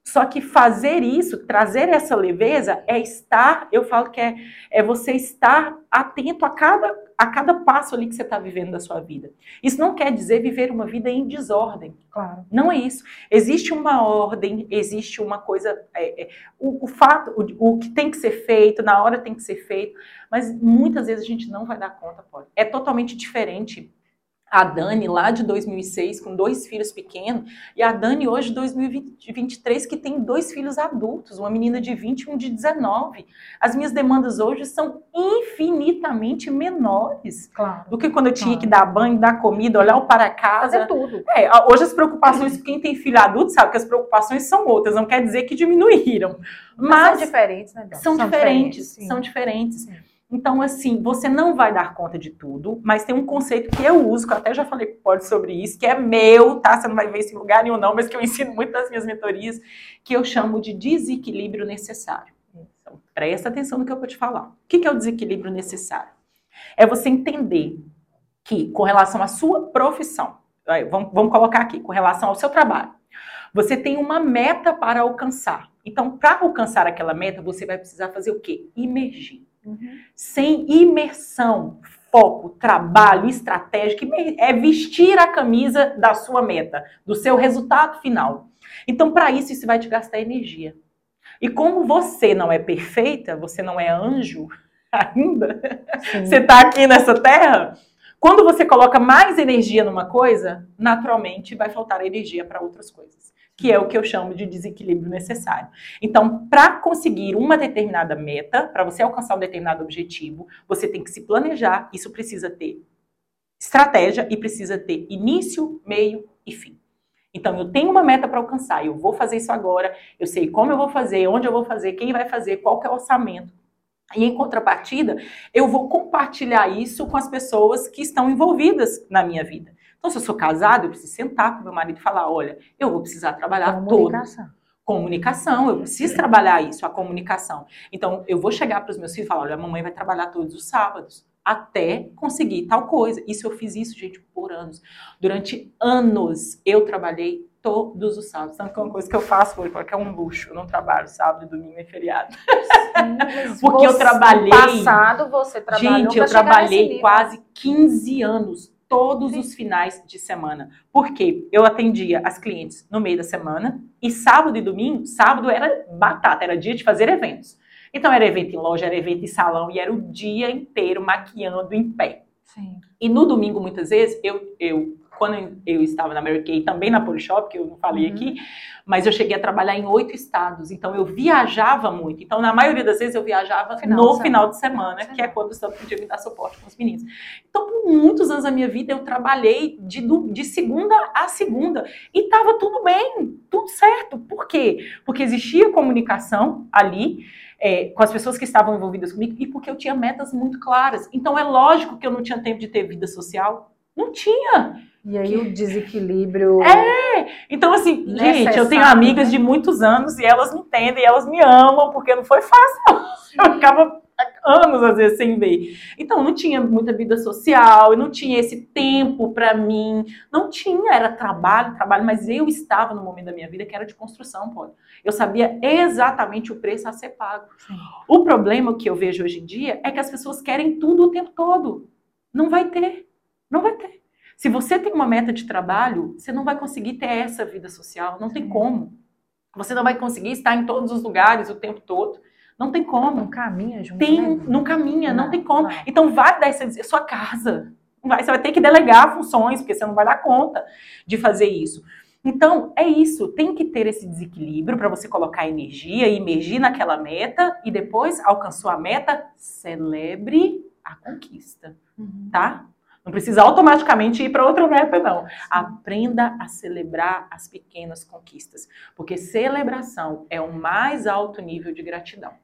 Só que fazer isso, trazer essa leveza, é estar, eu falo que é, é você estar atento a cada, a cada passo ali que você está vivendo da sua vida. Isso não quer dizer viver uma vida em desordem.
Claro.
Não é isso. Existe uma ordem, existe uma coisa. É, é, o, o, fato, o, o, que tem que ser feito, na hora tem que ser feito, mas muitas vezes a gente não vai dar conta, pode. É totalmente diferente a Dani lá de 2006 com dois filhos pequenos e a Dani hoje de 2023 que tem dois filhos adultos, uma menina de 20 e um de 19. As minhas demandas hoje são infinitamente menores
claro,
do que quando eu tinha claro. que dar banho, dar comida, olhar para casa.
Fazer tudo.
É, hoje as preocupações, quem tem filho adulto sabe que as preocupações são outras, não quer dizer que diminuíram. Mas, mas
são diferentes, né?
São, são diferentes, diferentes são diferentes. Sim. Então, assim, você não vai dar conta de tudo, mas tem um conceito que eu uso, que eu até já falei o sobre isso, que é meu, tá? Você não vai ver isso em lugar nenhum, não, mas que eu ensino muito nas minhas mentorias, que eu chamo de desequilíbrio necessário. Então, presta atenção no que eu vou te falar. O que é o desequilíbrio necessário? É você entender que, com relação à sua profissão, vamos, vamos colocar aqui, com relação ao seu trabalho, você tem uma meta para alcançar. Então, para alcançar aquela meta, você vai precisar fazer o quê? Imergir. Uhum. Sem imersão, foco, trabalho, estratégia, que é vestir a camisa da sua meta, do seu resultado final. Então, para isso, isso vai te gastar energia. E como você não é perfeita, você não é anjo ainda, Sim. você está aqui nessa terra, quando você coloca mais energia numa coisa, naturalmente vai faltar energia para outras coisas que é o que eu chamo de desequilíbrio necessário. Então, para conseguir uma determinada meta, para você alcançar um determinado objetivo, você tem que se planejar, isso precisa ter estratégia e precisa ter início, meio e fim. Então, eu tenho uma meta para alcançar, eu vou fazer isso agora, eu sei como eu vou fazer, onde eu vou fazer, quem vai fazer, qual que é o orçamento. E em contrapartida, eu vou compartilhar isso com as pessoas que estão envolvidas na minha vida. Então, se eu sou casado, eu preciso sentar com meu marido e falar: olha, eu vou precisar trabalhar
comunicação.
todo. Comunicação, eu preciso trabalhar isso, a comunicação. Então, eu vou chegar para os meus filhos e falar: olha, a mamãe vai trabalhar todos os sábados até conseguir tal coisa. Isso eu fiz isso, gente, por anos. Durante anos eu trabalhei todos os sábados. Tanto que é uma coisa que eu faço hoje, porque é um luxo. Eu não trabalho sábado e domingo é feriado. Sim, porque eu trabalhei. No
passado você trabalhou.
Gente, eu trabalhei quase 15 anos todos Sim. os finais de semana. Porque eu atendia as clientes no meio da semana e sábado e domingo, sábado era batata, era dia de fazer eventos. Então era evento em loja, era evento em salão e era o dia inteiro maquiando em pé.
Sim.
E no domingo, muitas vezes, eu, eu quando eu estava na Mary Kay, também na Polishop, que eu não falei uhum. aqui, mas eu cheguei a trabalhar em oito estados, então eu viajava muito. Então, na maioria das vezes, eu viajava final no de final de semana, que é quando o Santo podia me dar suporte com os meninos. Então, por muitos anos da minha vida, eu trabalhei de, de segunda a segunda. E estava tudo bem, tudo certo. Por quê? Porque existia comunicação ali, é, com as pessoas que estavam envolvidas comigo e porque eu tinha metas muito claras. Então é lógico que eu não tinha tempo de ter vida social. Não tinha.
E aí o desequilíbrio.
É! Então, assim, gente, eu tenho amigas né? de muitos anos e elas me entendem, elas me amam, porque não foi fácil. Eu ficava anos às vezes sem ver. Então não tinha muita vida social, eu não tinha esse tempo para mim, não tinha, era trabalho, trabalho, mas eu estava no momento da minha vida que era de construção, pô. Eu sabia exatamente o preço a ser pago. Sim. O problema que eu vejo hoje em dia é que as pessoas querem tudo o tempo todo. Não vai ter. Não vai ter. Se você tem uma meta de trabalho, você não vai conseguir ter essa vida social. Não tem como. Você não vai conseguir estar em todos os lugares o tempo todo. Não tem como.
Não caminha junto.
Tem, né? não caminha, não, não tem como. Não. Então vai dar essa sua casa. Vai, você vai ter que delegar funções, porque você não vai dar conta de fazer isso. Então, é isso, tem que ter esse desequilíbrio para você colocar energia e emergir naquela meta e depois alcançou a meta, celebre a conquista, uhum. tá? Não precisa automaticamente ir para outra meta, não. Aprenda a celebrar as pequenas conquistas, porque celebração é o mais alto nível de gratidão.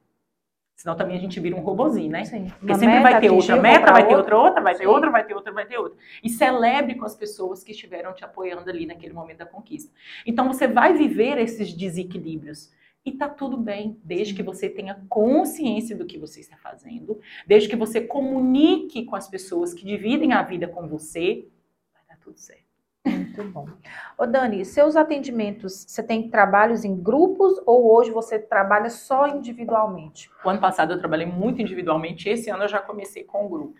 Senão também a gente vira um robozinho, né? Sim. Porque Uma sempre vai ter outra meta, vai ter outra, outra, vai ter outra, vai ter outra, vai ter outra. E celebre com as pessoas que estiveram te apoiando ali naquele momento da conquista. Então você vai viver esses desequilíbrios. E tá tudo bem, desde que você tenha consciência do que você está fazendo, desde que você comunique com as pessoas que dividem a vida com você, vai dar tudo certo.
Muito bom. Ô Dani, seus atendimentos, você tem trabalhos em grupos ou hoje você trabalha só individualmente?
O ano passado eu trabalhei muito individualmente, esse ano eu já comecei com o grupo.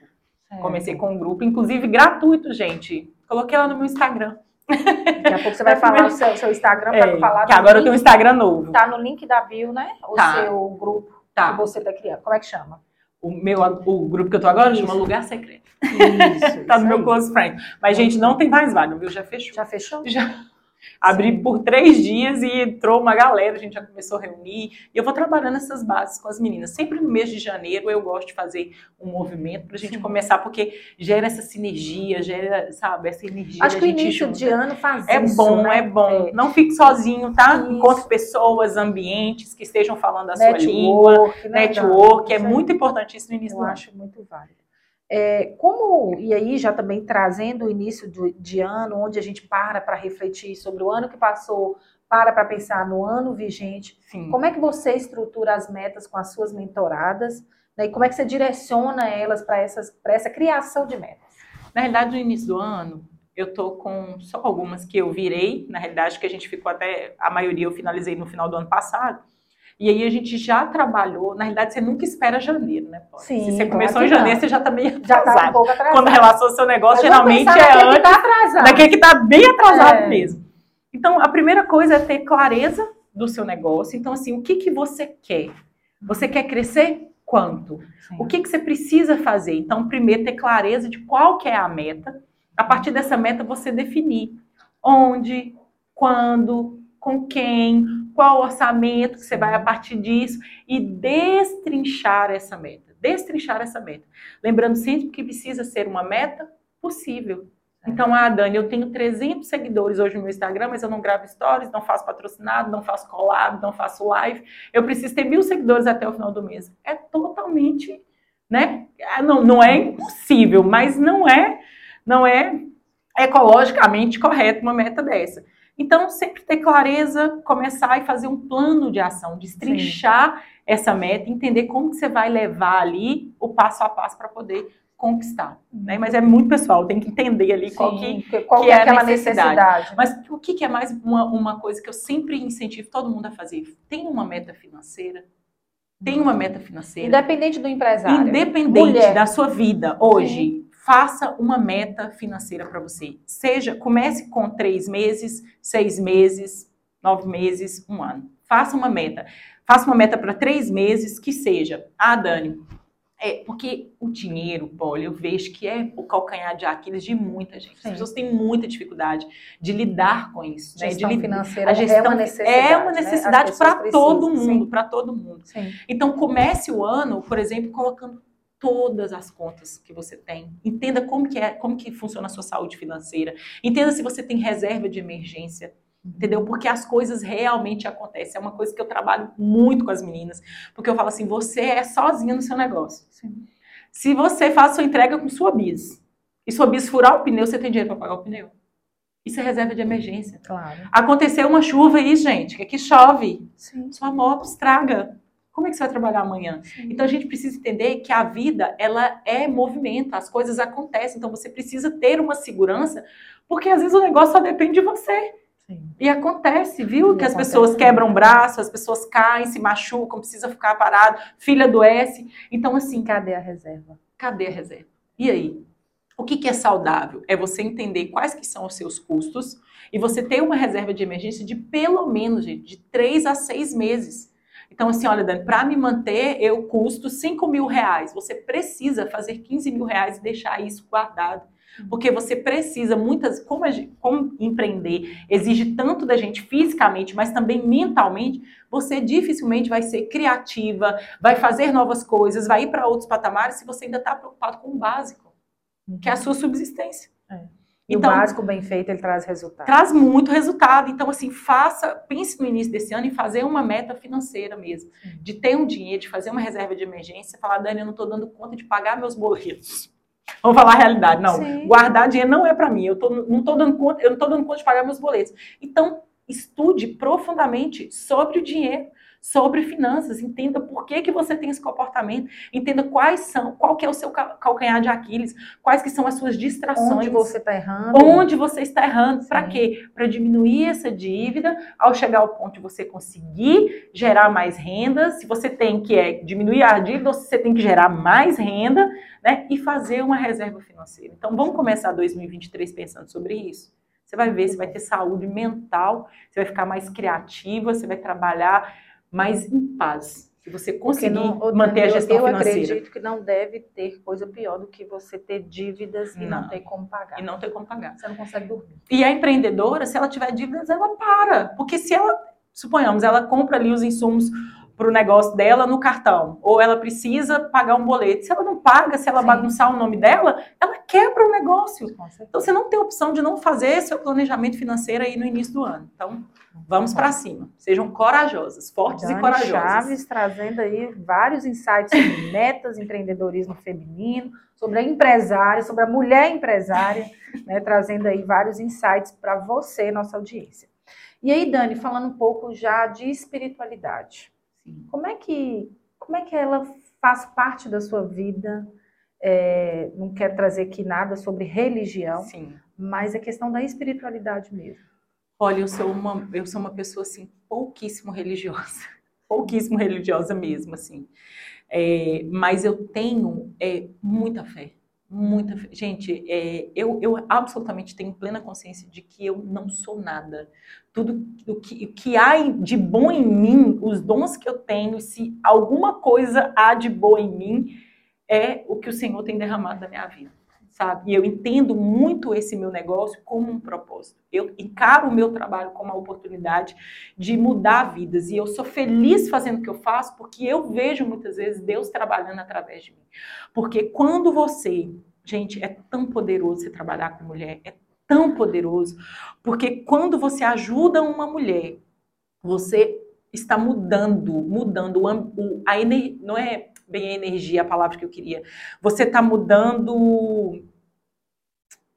Comecei com um grupo, inclusive gratuito, gente. Coloquei lá no meu Instagram.
Daqui a pouco você vai falar o seu, seu Instagram para é, falar.
Que agora link, eu tenho um Instagram novo.
Tá no link da bio, né? O tá. seu grupo tá. que você tá criando. Como é que chama?
O meu o grupo que eu tô agora isso. chama Lugar Secreto. Isso. tá no meu close friend. Mas, gente, não tem mais vaga, viu? Já fechou.
Já fechou?
Já. Abri por três dias e entrou uma galera, a gente já começou a reunir. E eu vou trabalhando essas bases com as meninas. Sempre no mês de janeiro eu gosto de fazer um movimento para a gente Sim. começar, porque gera essa sinergia, gera, sabe, essa energia.
Acho que o início junta. de ano faz
é
isso.
Bom,
né?
É bom, é Não fique sozinho, tá? Isso. Encontre pessoas, ambientes que estejam falando a network, sua língua. Né, network, é muito importante isso no início
eu
do ano.
Acho muito válido. É, como, e aí já também trazendo o início do, de ano, onde a gente para para refletir sobre o ano que passou, para para pensar no ano vigente, Sim. como é que você estrutura as metas com as suas mentoradas, né, e como é que você direciona elas para essa criação de metas?
Na realidade, no início do ano, eu tô com só algumas que eu virei, na realidade, que a gente ficou até, a maioria eu finalizei no final do ano passado, e aí a gente já trabalhou, na realidade você nunca espera janeiro, né?
Sim,
Se você começou em janeiro, você já tá meio
atrasado. Já tá um pouco atrasado.
Quando relaciona o seu negócio, geralmente é antes
tá atrasado.
daquele que tá bem atrasado é. mesmo. Então, a primeira coisa é ter clareza do seu negócio. Então, assim, o que, que você quer? Você quer crescer? Quanto? Sim. O que, que você precisa fazer? Então, primeiro, ter clareza de qual que é a meta. A partir dessa meta, você definir onde, quando, com quem, qual orçamento que você vai a partir disso e destrinchar essa meta. Destrinchar essa meta. Lembrando sempre que precisa ser uma meta possível. Então, ah, Dani, eu tenho 300 seguidores hoje no Instagram, mas eu não gravo stories, não faço patrocinado, não faço collab, não faço live. Eu preciso ter mil seguidores até o final do mês. É totalmente, né? Ah, não, não é impossível, mas não é, não é ecologicamente correto uma meta dessa. Então, sempre ter clareza, começar e fazer um plano de ação, destrinchar Sim. essa meta, entender como que você vai levar ali o passo a passo para poder conquistar, né? Mas é muito pessoal, tem que entender ali Sim, qual que,
qual que é, é aquela necessidade. necessidade.
Mas o que, que é mais uma, uma coisa que eu sempre incentivo todo mundo a fazer? Tem uma meta financeira? Tem uma meta financeira?
Independente do empresário.
Independente Mulher. da sua vida hoje. Sim faça uma meta financeira para você. Seja, comece com três meses, seis meses, nove meses, um ano. Faça uma meta. Faça uma meta para três meses que seja. Ah, Dani, é porque o dinheiro, Paulo, eu vejo que é o calcanhar de Aquiles de muita gente. Sim. As pessoas têm muita dificuldade de lidar com isso.
Né? Gestão
de
financeira a gestão é uma necessidade.
É uma necessidade né? para todo mundo, para todo mundo. Sim. Então comece o ano, por exemplo, colocando todas as contas que você tem. Entenda como que é, como que funciona a sua saúde financeira. Entenda se você tem reserva de emergência. Entendeu? Porque as coisas realmente acontecem. É uma coisa que eu trabalho muito com as meninas. Porque eu falo assim: você é sozinha no seu negócio. Sim. Se você faz sua entrega com sua bis, e sua bis furar o pneu, você tem dinheiro para pagar o pneu. Isso é reserva de emergência.
Claro.
Aconteceu uma chuva aí, gente, que aqui chove. Sim. Sua moto estraga. Como é que você vai trabalhar amanhã? Sim. Então a gente precisa entender que a vida ela é movimento, as coisas acontecem. Então você precisa ter uma segurança, porque às vezes o negócio só depende de você. Sim. E acontece, viu? E que as pessoas quebram o braço, as pessoas caem, se machucam, precisa ficar parado, filha adoece. Então, assim.
Cadê a reserva?
Cadê a reserva? E aí? O que, que é saudável? É você entender quais que são os seus custos e você ter uma reserva de emergência de pelo menos, gente, de três a seis meses. Então, assim, olha, Dani, para me manter, eu custo 5 mil reais. Você precisa fazer 15 mil reais e deixar isso guardado. Porque você precisa, muitas, como, como empreender exige tanto da gente fisicamente, mas também mentalmente, você dificilmente vai ser criativa, vai fazer novas coisas, vai ir para outros patamares se você ainda está preocupado com o básico, que é a sua subsistência. É.
E então, o básico bem feito, ele traz resultado.
Traz muito resultado. Então, assim, faça, pense no início desse ano em fazer uma meta financeira mesmo. De ter um dinheiro, de fazer uma reserva de emergência, falar, Dani, eu não estou dando conta de pagar meus boletos. Vamos falar a realidade. Não, Sim. guardar dinheiro não é para mim. Eu tô, não estou dando conta, eu não estou dando conta de pagar meus boletos. Então, estude profundamente sobre o dinheiro sobre finanças, entenda por que, que você tem esse comportamento, entenda quais são, qual que é o seu calcanhar de Aquiles, quais que são as suas distrações.
Onde você está errando.
Onde você está errando. Para quê? Para diminuir essa dívida, ao chegar ao ponto de você conseguir gerar mais renda, se você tem que é, diminuir a dívida, você tem que gerar mais renda, né? E fazer uma reserva financeira. Então, vamos começar 2023 pensando sobre isso. Você vai ver, você vai ter saúde mental, você vai ficar mais criativa, você vai trabalhar mais em paz. Se você conseguir não, manter a gestão
eu
financeira.
Eu acredito que não deve ter coisa pior do que você ter dívidas e não, não ter como pagar.
E não ter como pagar.
Você não consegue dormir.
E a empreendedora, se ela tiver dívidas, ela para. Porque se ela, suponhamos, ela compra ali os insumos para o negócio dela no cartão, ou ela precisa pagar um boleto. Se ela não paga, se ela Sim. bagunçar o nome dela, ela quebra o negócio. Então você não tem opção de não fazer seu planejamento financeiro aí no início do ano. Então, vamos para cima. Sejam corajosas, fortes Dani e corajosas.
Chaves trazendo aí vários insights sobre metas, empreendedorismo feminino, sobre a empresária, sobre a mulher empresária, né, trazendo aí vários insights para você, nossa audiência. E aí, Dani, falando um pouco já de espiritualidade. Sim. Como é que como é que ela faz parte da sua vida? É, não quero trazer aqui nada sobre religião, Sim. mas a questão da espiritualidade mesmo.
Olha, eu sou uma eu sou uma pessoa assim pouquíssimo religiosa, pouquíssimo religiosa mesmo, assim. É, mas eu tenho é, muita fé, muita. Gente, é, eu, eu absolutamente tenho plena consciência de que eu não sou nada. Tudo o que, o que há de bom em mim, os dons que eu tenho, se alguma coisa há de bom em mim, é o que o Senhor tem derramado na minha vida sabe? E eu entendo muito esse meu negócio como um propósito. Eu encaro o meu trabalho como uma oportunidade de mudar vidas. E eu sou feliz fazendo o que eu faço porque eu vejo muitas vezes Deus trabalhando através de mim. Porque quando você, gente, é tão poderoso você trabalhar com mulher, é tão poderoso, porque quando você ajuda uma mulher, você está mudando, mudando o, a energia, não é bem a energia, a palavra que eu queria. Você está mudando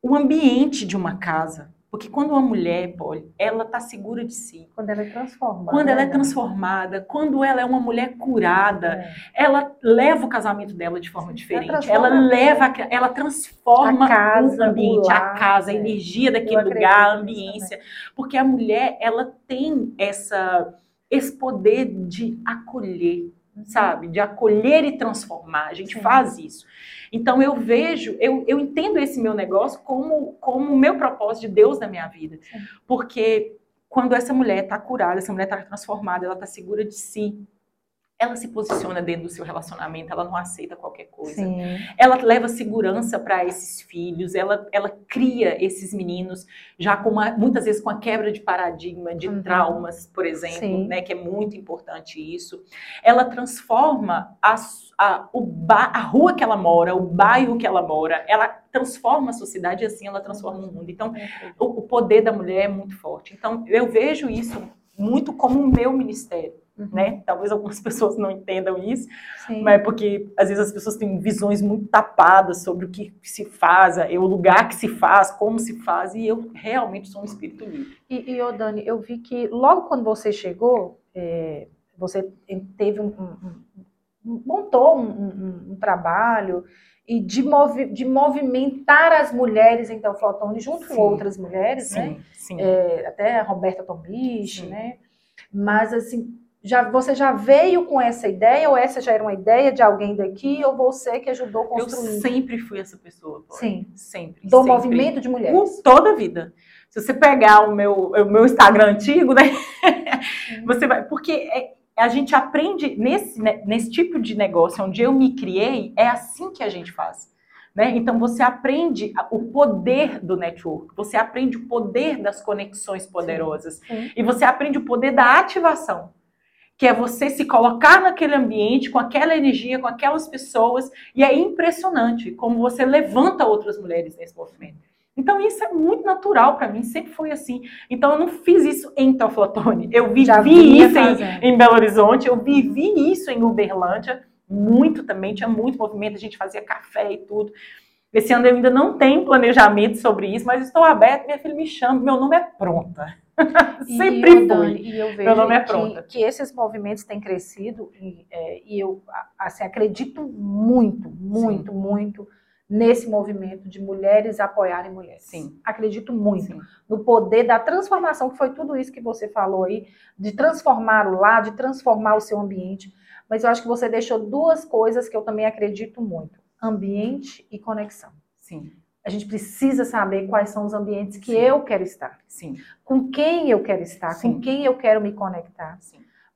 o ambiente de uma casa. Porque quando uma mulher, Polly, ela está segura de si.
Quando ela é transformada.
Quando ela é transformada, quando ela é uma mulher curada, é. ela leva o casamento dela de forma diferente. Ela, ela leva, ela transforma casa, o ambiente, o lar, a casa, a é. energia daquele lugar, a ambiência. Porque a mulher, ela tem essa, esse poder de acolher sabe? De acolher e transformar. A gente Sim. faz isso. Então eu vejo, eu, eu entendo esse meu negócio como como o meu propósito de Deus na minha vida. Sim. Porque quando essa mulher está curada, essa mulher está transformada, ela está segura de si, ela se posiciona dentro do seu relacionamento, ela não aceita qualquer coisa. Sim. Ela leva segurança para esses filhos, ela, ela cria esses meninos já com uma, muitas vezes com a quebra de paradigma, de uhum. traumas, por exemplo, né, que é muito importante isso. Ela transforma a, a, o ba, a rua que ela mora, o bairro que ela mora, ela transforma a sociedade assim ela transforma o mundo. Então, o, o poder da mulher é muito forte. Então, eu vejo isso muito como o meu ministério. Uhum. Né? Talvez algumas pessoas não entendam isso, Sim. mas porque às vezes as pessoas têm visões muito tapadas sobre o que se faz, é o lugar que se faz, como se faz, e eu realmente sou um espírito livre.
E, e Dani, eu vi que logo quando você chegou, é, você teve um, um, um montou um, trabalho e de, movi de movimentar as mulheres então Flotone junto sim. com outras mulheres, sim, né? Sim. É, até a Roberta Tomichi, né? Mas assim já, você já veio com essa ideia, ou essa já era uma ideia de alguém daqui, ou você que ajudou a construir?
Eu sempre fui essa pessoa. Pô.
Sim.
Sempre.
Do
sempre.
movimento de mulheres.
toda a vida. Se você pegar o meu, o meu Instagram antigo, né? você vai. Porque é, a gente aprende nesse, né, nesse tipo de negócio onde eu me criei, é assim que a gente faz. Né? Então você aprende o poder do network, você aprende o poder das conexões poderosas sim, sim. e você aprende o poder da ativação que é você se colocar naquele ambiente com aquela energia, com aquelas pessoas, e é impressionante como você levanta outras mulheres nesse movimento. Então isso é muito natural para mim, sempre foi assim. Então eu não fiz isso em Teoflotone, eu vivi isso em, em, Belo Horizonte, eu vivi isso em Uberlândia, muito também, tinha muito movimento, a gente fazia café e tudo. Esse ano eu ainda não tenho planejamento sobre isso, mas estou aberta, minha filha me chama, meu nome é pronta. Sempre fui.
e eu vejo Meu nome é pronta. Que, que esses movimentos têm crescido e, é, e eu assim, acredito muito, muito, Sim. muito nesse movimento de mulheres apoiarem mulheres.
Sim.
Acredito muito Sim. no poder da transformação, que foi tudo isso que você falou aí, de transformar o lar, de transformar o seu ambiente. Mas eu acho que você deixou duas coisas que eu também acredito muito: ambiente e conexão.
Sim.
A gente precisa saber quais são os ambientes que Sim. eu quero estar.
Sim.
Com quem eu quero estar,
Sim.
com quem eu quero me conectar.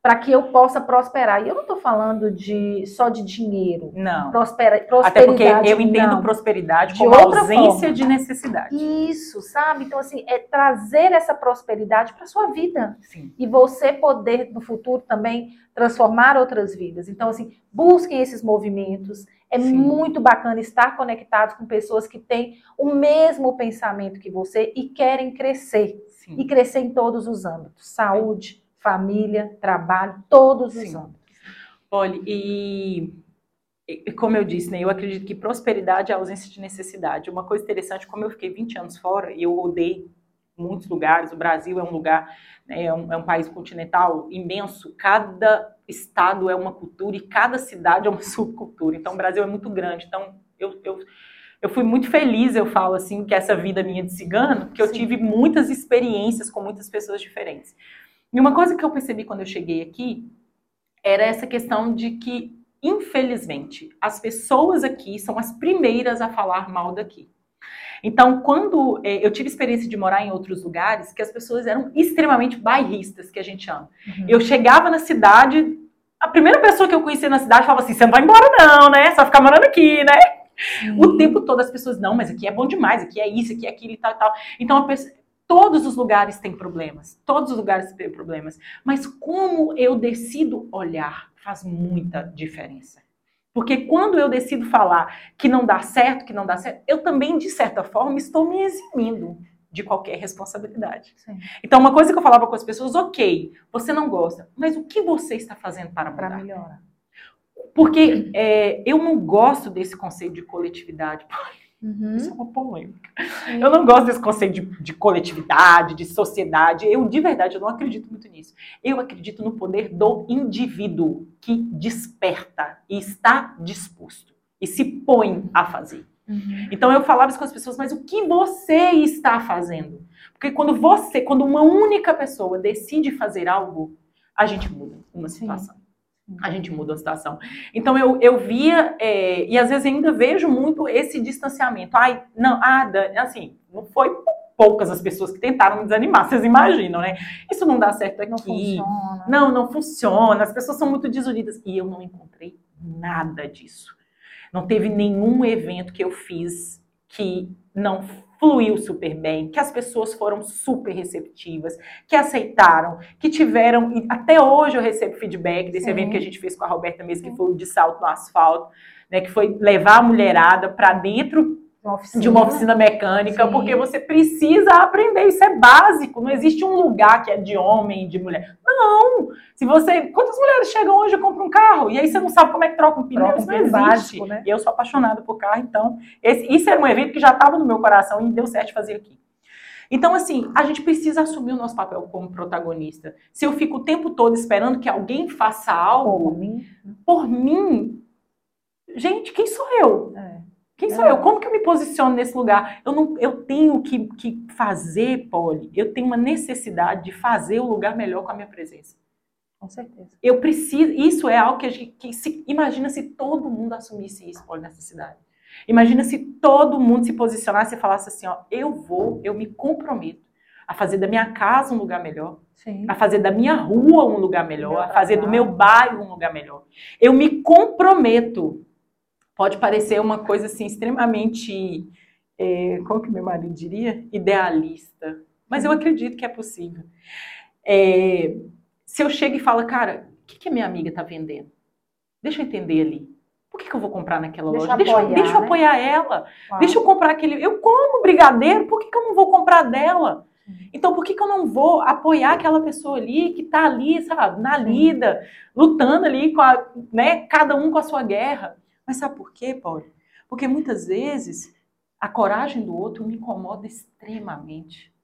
Para que eu possa prosperar. E eu não estou falando de só de dinheiro.
Não.
Prospera, prosperidade.
Até porque eu entendo não. prosperidade como ausência forma. de necessidade.
Isso, sabe? Então, assim, é trazer essa prosperidade para sua vida.
Sim.
E você poder, no futuro, também transformar outras vidas. Então, assim, busquem esses movimentos é Sim. muito bacana estar conectado com pessoas que têm o mesmo pensamento que você e querem crescer. Sim. E crescer em todos os âmbitos: saúde, família, trabalho, todos Sim. os âmbitos.
Olha, e como eu disse, né, eu acredito que prosperidade é ausência de necessidade. Uma coisa interessante, como eu fiquei 20 anos fora, e eu odeio muitos lugares, o Brasil é um lugar, né, é, um, é um país continental imenso, cada estado é uma cultura e cada cidade é uma subcultura. Então, o Brasil é muito grande. Então, eu, eu, eu fui muito feliz, eu falo assim, que essa vida minha de cigano, porque eu Sim. tive muitas experiências com muitas pessoas diferentes. E uma coisa que eu percebi quando eu cheguei aqui era essa questão de que, infelizmente, as pessoas aqui são as primeiras a falar mal daqui. Então, quando é, eu tive experiência de morar em outros lugares, que as pessoas eram extremamente bairristas, que a gente chama. Uhum. Eu chegava na cidade, a primeira pessoa que eu conhecia na cidade falava assim: você não vai embora, não, né? Vai ficar morando aqui, né? O tempo todo as pessoas, não, mas aqui é bom demais, aqui é isso, aqui é aquilo e tal e tal. Então, pessoa, todos os lugares têm problemas, todos os lugares têm problemas. Mas como eu decido olhar faz muita diferença. Porque quando eu decido falar que não dá certo, que não dá certo, eu também, de certa forma, estou me eximindo de qualquer responsabilidade.
Sim.
Então, uma coisa que eu falava com as pessoas, ok, você não gosta, mas o que você está fazendo para mudar?
Para melhorar.
Porque é, eu não gosto desse conceito de coletividade.
Uhum.
Isso é uma polêmica. Eu não gosto desse conceito de, de, coletividade, de sociedade. Eu, de verdade, eu não acredito muito nisso. Eu acredito no poder do indivíduo que desperta e está disposto e se põe a fazer.
Uhum.
Então eu falava isso com as pessoas, mas o que você está fazendo? Porque quando você, quando uma única pessoa decide fazer algo, a gente muda uma situação. Sim. A gente muda a situação. Então eu, eu via, é, e às vezes ainda vejo muito esse distanciamento. Ai, não, ah, assim, não foi poucas as pessoas que tentaram me desanimar, vocês imaginam, né? Isso não dá certo aqui. Não
funciona.
Não, não funciona. As pessoas são muito desunidas. E eu não encontrei nada disso. Não teve nenhum evento que eu fiz que não fluiu super bem, que as pessoas foram super receptivas, que aceitaram, que tiveram. Até hoje eu recebo feedback desse Sim. evento que a gente fez com a Roberta mesmo, que foi o de salto no asfalto, né? Que foi levar a mulherada para dentro uma de uma oficina mecânica, Sim. porque você precisa aprender, isso é básico. Não existe um lugar que é de homem e de mulher. Não! Se você. Quantas mulheres chegam hoje e compram um carro? E aí você não sabe como é que troca um pneu? Troca isso não existe. Básico, né? E eu sou apaixonada por carro, então. Esse, isso era um evento que já estava no meu coração e deu certo fazer aqui. Então, assim, a gente precisa assumir o nosso papel como protagonista. Se eu fico o tempo todo esperando que alguém faça algo
Por mim.
por mim, gente, quem sou eu?
É.
Quem sou
É.
eu? Como que eu me posiciono nesse lugar? Eu, não, eu tenho que, que fazer, Polly, eu tenho uma necessidade de fazer o lugar melhor com a minha presença.
Com certeza.
Eu preciso, isso é algo que a gente, que se, imagina se todo mundo assumisse isso, Polly, nessa cidade. Imagina se todo mundo se posicionasse e falasse assim, ó, eu vou, eu me comprometo a fazer da minha casa um lugar melhor,
Sim.
a fazer da minha rua um lugar melhor, a fazer do meu bairro um lugar melhor. Eu me comprometo. Pode parecer uma coisa assim extremamente, é, como que meu marido diria, idealista, mas eu acredito que é possível. É, se eu chego e falo, cara, o que, que a minha amiga está vendendo? Deixa eu entender ali. Por que, que eu vou comprar naquela
Deixa
loja? Deixa, eu-
apoiar,
deixa eu
né?
apoiar ela. Deixa eu comprar aquele. Eu como brigadeiro, por que, que eu não vou comprar dela? Então, por que, que eu não vou apoiar aquela pessoa ali que está ali, sabe, na lida, lutando ali com a, né, cada um com a sua guerra? Mas sabe por quê, Paulo? Porque muitas vezes a coragem do outro me incomoda extremamente.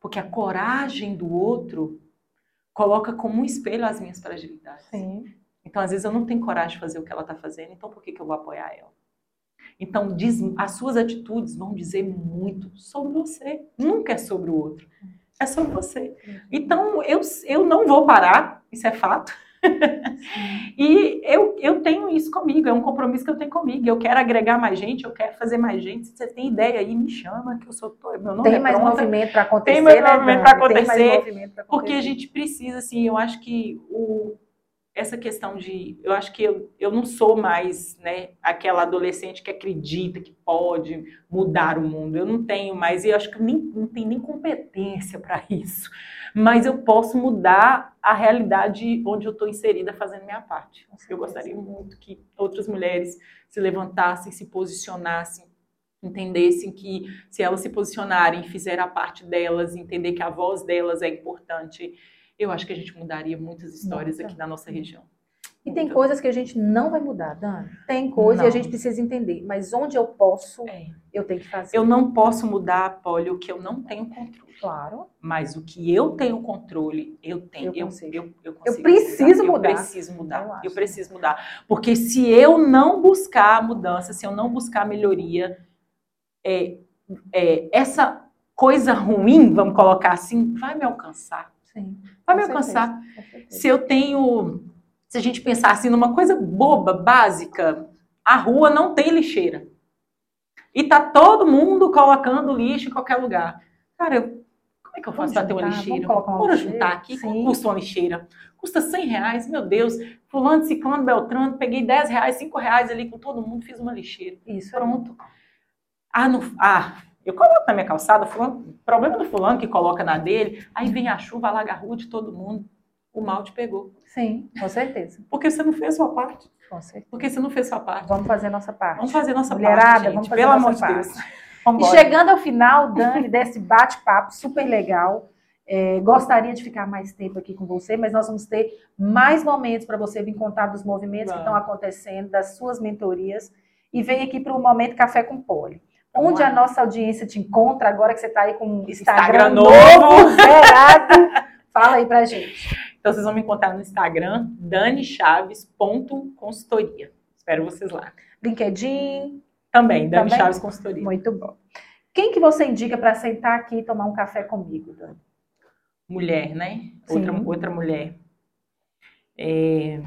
Porque a coragem do outro coloca como um espelho as minhas fragilidades.
Sim.
Então, às vezes, eu não tenho coragem de fazer o que ela está fazendo, então por que, que eu vou apoiar ela? Então, diz- as suas atitudes vão dizer muito sobre você. Nunca é sobre o outro. É sobre você. Então, eu, eu não vou parar, isso é fato. e eu, eu tenho isso comigo, é um compromisso que eu tenho comigo. Eu quero agregar mais gente, eu quero fazer mais gente. Se você tem ideia aí, me chama, que eu sou. Meu nome
Tem
é
mais
pronta.
movimento para acontecer.
Tem mais
né,
movimento
mais
acontecer,
pra
Porque a
acontecer.
gente precisa, assim, eu acho que o, essa questão de. Eu acho que eu, eu não sou mais né, aquela adolescente que acredita que pode mudar o mundo. Eu não tenho mais, e eu acho que nem, não tenho nem competência para isso. Mas eu posso mudar a realidade onde eu estou inserida fazendo minha parte. Eu gostaria muito que outras mulheres se levantassem, se posicionassem, entendessem que se elas se posicionarem, fizerem a parte delas, entender que a voz delas é importante, eu acho que a gente mudaria muitas histórias
Muita.
aqui na nossa região.
E tem
Muita.
coisas que a gente não vai mudar, Dani. Tem coisa e a gente precisa entender. Mas onde eu posso,
É.
eu tenho que fazer.
Eu não posso mudar, Polly, o que eu não tenho controle.
Claro.
Mas o que eu tenho controle, eu tenho.
Eu
Eu,
consigo.
eu, eu, consigo
preciso
Eu
mudar.
preciso mudar.
Eu
Eu, preciso mudar. Porque se eu não buscar a mudança, se eu não buscar a melhoria, é, é, essa coisa ruim, vamos colocar assim, vai me alcançar.
Sim.
Vai me alcançar. Se eu tenho. Se a gente pensar assim numa coisa boba, básica, a rua não tem lixeira. E tá todo mundo colocando lixo em qualquer lugar. Cara, eu- como é que eu faço para ter uma lixeira? Bora juntar aqui.
Sim.
Custa uma lixeira? Custa 100 reais, meu Deus. Fulano, ciclano, beltrano, peguei 10 reais, 5 reais ali com todo mundo, fiz uma lixeira.
Isso.
Pronto. Ah, não, ah, eu coloco na minha calçada, fulano, problema do fulano que coloca na dele, aí vem a chuva, alaga a rua de todo mundo. O mal te pegou.
Sim, com certeza.
Porque você não fez a sua parte.
Com certeza.
Porque você não fez sua parte.
Vamos fazer a nossa parte.
Vamos fazer nossa
Mulherada,
parte, gente.
vamos fazer
Pelo
nossa
amor de. Deus.
E chegando ao final, Dani, desse bate-papo super legal. é, gostaria de ficar mais tempo aqui com você, mas nós vamos ter mais momentos para você vir contar dos movimentos que estão acontecendo, das suas mentorias. E vem aqui para o Momento Café com Poli. Onde a nossa audiência te encontra, agora que você está aí com um Instagram,
Instagram
novo,
novo.
zerado. Fala aí pra gente.
Então vocês vão me encontrar no Instagram, danichaves.consultoria. Espero vocês lá.
LinkedIn,
Também, Dani
Também?
Chaves Consultoria.
muito bom. Quem que você indica para sentar aqui e tomar um café comigo, Dani?
Mulher, né?
Sim.
Outra, outra mulher. É,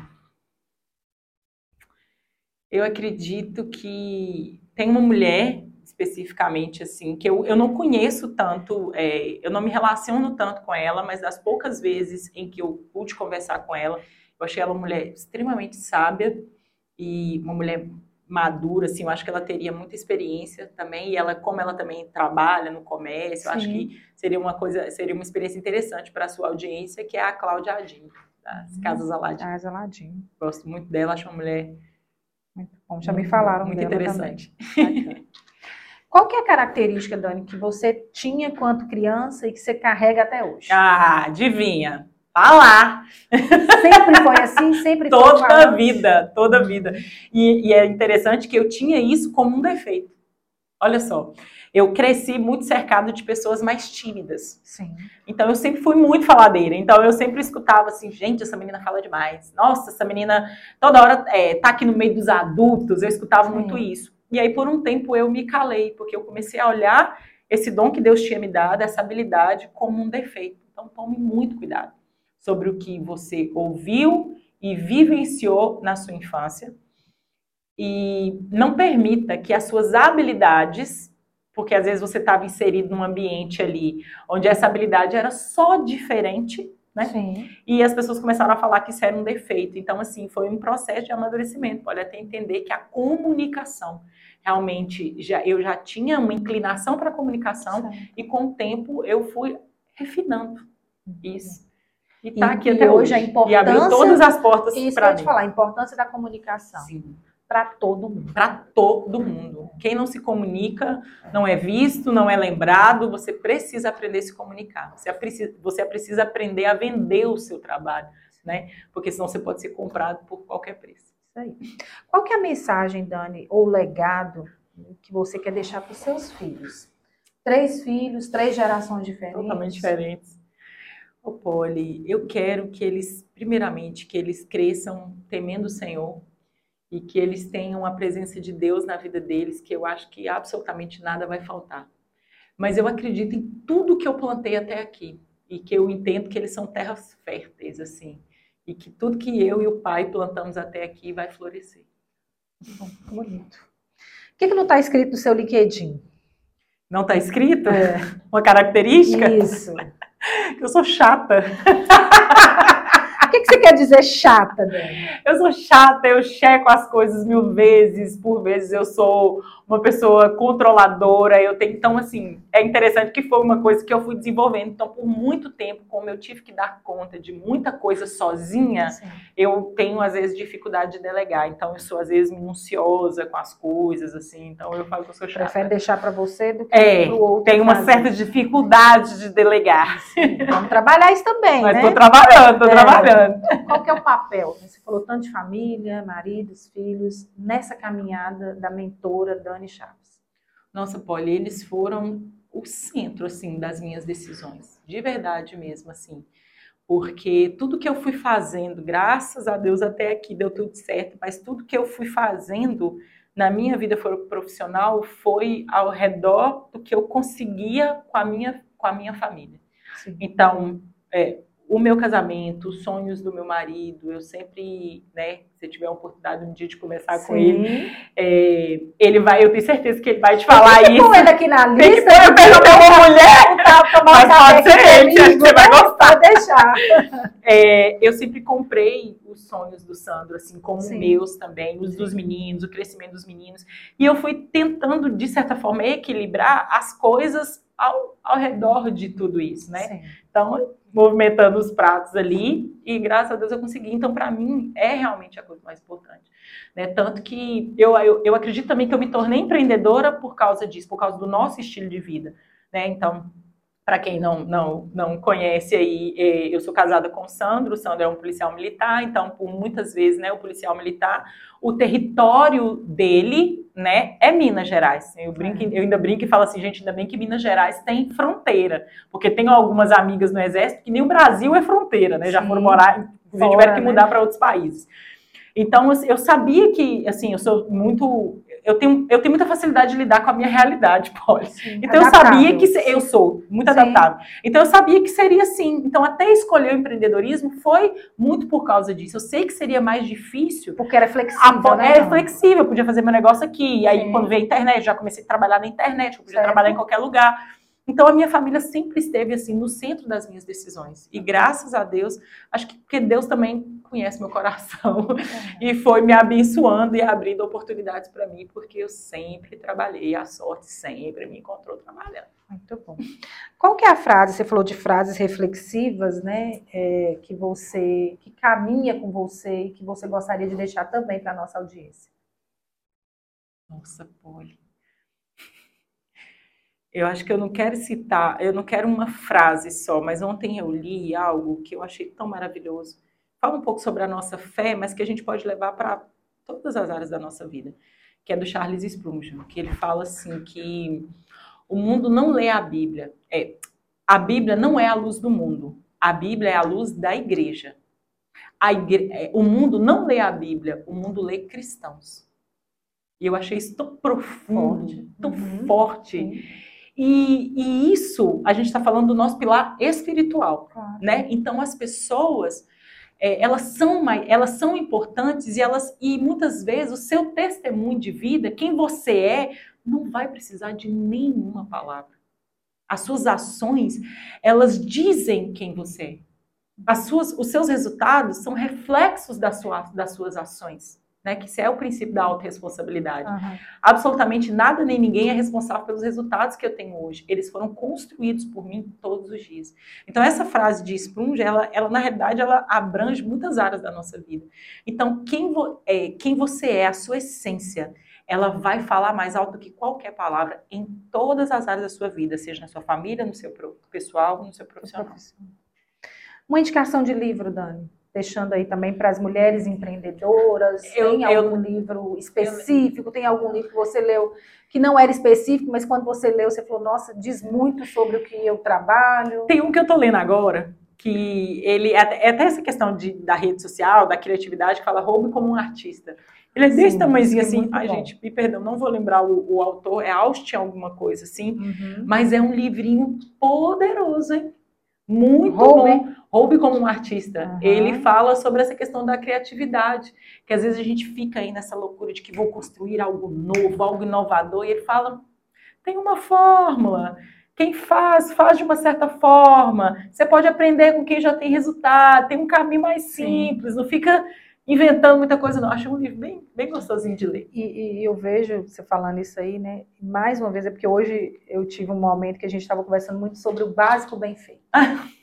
Eu acredito que tem uma mulher especificamente assim que eu, eu não conheço tanto, é, eu não me relaciono tanto com ela, mas das poucas vezes em que eu pude conversar com ela, eu achei ela uma mulher extremamente sábia e uma mulher madura, assim, eu acho que ela teria muita experiência também, e ela, como ela também trabalha no comércio, eu acho
Sim.
que seria uma coisa, seria uma experiência interessante para a sua audiência, que é a Cláudia Adin, das Casas Aladin.
Ah, geladinho.
Gosto muito dela, acho uma mulher
Muito bom. Já me falaram
muito
dela
interessante.
Qual que é a característica, Dani, que você tinha quando criança e que você carrega até hoje?
Ah, adivinha? Falar.
Sempre foi assim? Sempre foi
Toda a
falando?
vida, toda vida. E, e é interessante que eu tinha isso como um defeito. olha só, eu cresci muito cercado de pessoas mais tímidas.
Sim.
Então eu sempre fui muito faladeira. Então eu sempre escutava assim, gente, essa menina fala demais. Nossa, essa menina toda hora é, tá aqui no meio dos adultos. Eu escutava Sim. muito isso. E aí por um tempo eu me calei, porque eu comecei a olhar esse dom que Deus tinha me dado, essa habilidade, como um defeito. Então tome muito cuidado sobre o que você ouviu e vivenciou na sua infância. E não permita que as suas habilidades porque às vezes você estava inserido num ambiente ali onde essa habilidade era só diferente, né?
Sim.
E as pessoas começaram a falar que isso era um defeito. Então, assim, foi um processo de amadurecimento. Pode até entender que a comunicação realmente já eu já tinha uma inclinação para a comunicação e com o tempo eu fui refinando isso.
E tá aqui e até hoje, hoje a importância
e abriu todas as portas para mim.
Isso que eu ia te falar, a importância da comunicação.
Sim
para todo mundo.
Para todo mundo. Quem não se comunica não é visto, não é lembrado. Você precisa aprender a se comunicar. Você precisa, você precisa aprender a vender o seu trabalho, né? Porque senão você pode ser comprado por qualquer preço.
Isso aí. Qual que é a mensagem, Dani, ou legado que você quer deixar para os seus filhos? Três filhos, três gerações diferentes.
Totalmente diferentes. Ô, Poli, eu quero que eles, primeiramente, que eles cresçam temendo o Senhor, e que eles tenham a presença de Deus na vida deles, que eu acho que absolutamente nada vai faltar. Mas eu acredito em tudo que eu plantei até aqui e que eu entendo que eles são terras férteis assim, e que tudo que eu e o pai plantamos até aqui vai florescer.
Bom, bonito. O que, que não está escrito no seu LinkedIn?
Não está escrito? É. Uma característica?
Isso.
eu sou chata.
que, que você quer dizer chata, Dani?
Eu sou chata, eu checo as coisas mil vezes, por vezes eu sou uma pessoa controladora, eu tenho, então assim, é interessante que foi uma coisa que eu fui desenvolvendo, então por muito tempo, como eu tive que dar conta de muita coisa sozinha, Sim. eu tenho às vezes dificuldade de delegar, então eu sou às vezes minuciosa com as coisas, assim, então eu falo que eu sou chata.
Prefere deixar para você do que
é,
para o outro.
Tenho uma certa dificuldade de delegar.
Sim, vamos trabalhar isso também,
Mas
né?
tô trabalhando, tô é. trabalhando.
Qual que é o papel? Você falou tanto de família, maridos, filhos, nessa caminhada da mentora Dani Chaves.
Nossa, Polly, eles foram o centro, assim, das minhas decisões. De verdade mesmo, assim. Porque tudo que eu fui fazendo, graças a Deus até aqui deu tudo certo, mas tudo que eu fui fazendo na minha vida profissional foi ao redor do que eu conseguia com a minha, com a minha família. Sim. Então, é, o meu casamento, os sonhos do meu marido, eu sempre, né, se tiver a oportunidade um dia de conversar Sim. com ele, é, ele vai, eu tenho certeza que ele vai te falar
Tem
que isso.
ele aqui na lista.
Tem que pôr uma mulher, mas pode ser ele, que você vai gostar.
Pode deixar.
É, eu sempre comprei os sonhos do Sandro, assim, como Sim. meus também, os dos meninos, o crescimento dos meninos, e eu fui tentando, de certa forma, equilibrar as coisas ao, ao redor de tudo isso, né? Sim. Então, movimentando os pratos ali e graças a Deus eu consegui. Então, para mim, é realmente a coisa mais importante. Né? Tanto que eu, eu, eu acredito também que eu me tornei empreendedora por causa disso, por causa do nosso estilo de vida. Né? Então, para quem não, não, não conhece aí, é, eu sou casada com o Sandro, o Sandro é um policial militar, então, por muitas vezes, né, o policial militar, o território dele, né, é Minas Gerais. Eu, brinco, eu ainda brinco e falo assim, gente, ainda bem que Minas Gerais tem fronteira, porque tenho algumas amigas no Exército que nem o Brasil é fronteira, né, já Sim. foram morar, inclusive tiveram que mudar né? para outros países. Então, eu sabia que, assim, eu sou muito eu tenho, eu tenho muita facilidade de lidar com a minha realidade, Polly. Então eu sabia que eu sou muito Sim. adaptável. Então eu sabia que seria assim. Então até escolher o empreendedorismo foi muito por causa disso. Eu sei que seria mais difícil.
Porque era flexível, a,
né? Era flexível, eu podia fazer meu negócio aqui. E aí Sim. quando veio a internet, já comecei a trabalhar na internet, eu podia certo. trabalhar em qualquer lugar. Então a minha família sempre esteve assim no centro das minhas decisões. E graças a Deus, acho que porque Deus também conhece meu coração é. e foi me abençoando e abrindo oportunidades para mim, porque eu sempre trabalhei, a sorte sempre me encontrou trabalhando.
Muito bom. Qual que é a frase? Você falou de frases reflexivas, né? É, que você que caminha com você e que você gostaria de deixar também para nossa audiência.
Nossa, Poli. Eu acho que eu não quero citar, eu não quero uma frase só, mas ontem eu li algo que eu achei tão maravilhoso. Fala um pouco sobre a nossa fé, mas que a gente pode levar para todas as áreas da nossa vida. que é do Charles Spurgeon, que ele fala assim que o mundo não lê a Bíblia. É, a Bíblia não é a luz do mundo. A Bíblia é a luz da igreja. Igre... É, o mundo não lê a Bíblia, o mundo lê cristãos. E eu achei isso tão profundo, forte. tão uhum. forte. E, e, isso, a gente está falando do nosso pilar espiritual, claro. né? Então, as pessoas, é, elas, são, elas são importantes e, elas, e muitas vezes o seu testemunho de vida, quem você é, não vai precisar de nenhuma palavra. As suas ações, elas dizem quem você é. As suas, os seus resultados são reflexos das, sua, das suas ações né? Que isso é o princípio da autorresponsabilidade. Uhum. Absolutamente nada nem ninguém é responsável pelos resultados que eu tenho hoje. Eles foram construídos por mim todos os dias. Então, essa frase de Sprung, ela, ela na realidade, ela abrange muitas áreas da nossa vida. Então, quem, vo, é, quem você é, a sua essência, ela vai falar mais alto do que qualquer palavra em todas as áreas da sua vida, seja na sua família, no seu pessoal, no seu profissional.
Uma indicação de livro, Dani? Deixando aí também para as mulheres empreendedoras? Eu, tem algum eu, livro específico? Eu, tem algum livro que você leu que não era específico, mas quando você leu, você falou, nossa, diz muito sobre o que eu trabalho?
Tem um que eu estou lendo agora, que ele é, é até essa questão de, da rede social, da criatividade, que fala roube como um artista. Ele é desse Sim, tamanhozinho é assim. Ai, bom. gente, me perdão, não vou lembrar o, o autor, é Austin alguma coisa assim, uhum. mas é um livrinho poderoso, hein? Muito bom. Roube como um artista. Uhum. Ele fala sobre essa questão da criatividade, que às vezes a gente fica aí nessa loucura de que vou construir algo novo, algo inovador, e ele fala: tem uma fórmula. Quem faz, faz de uma certa forma. Você pode aprender com quem já tem resultado, tem um caminho mais simples, Sim. não fica inventando muita coisa, não. Acho um livro bem, bem gostosinho de ler.
E, e, eu vejo você falando isso aí, né? Mais uma vez, é porque hoje eu tive um momento que a gente estava conversando muito sobre o básico bem feito.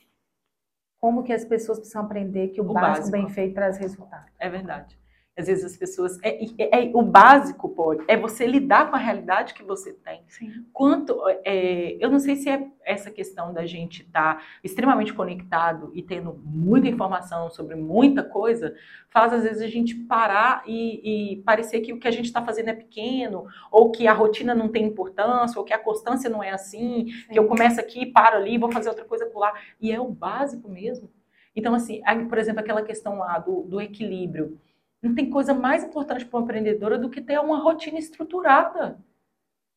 Como que as pessoas precisam aprender que o, o básico, básico bem feito traz resultado.
É verdade. Às vezes as pessoas. É, é, é, o básico, pode, é você lidar com a realidade que você tem. Sim. Quanto. É, eu não sei se é essa questão da gente estar tá extremamente conectado e tendo muita informação sobre muita coisa, faz às vezes a gente parar e, e parecer que o que a gente está fazendo é pequeno, ou que a rotina não tem importância, ou que a constância não é assim, Sim. que eu começo aqui, paro ali, vou fazer outra coisa por lá. E é o básico mesmo. Então, assim, por exemplo, aquela questão lá do, do equilíbrio. Não tem coisa mais importante para uma empreendedora do que ter uma rotina estruturada,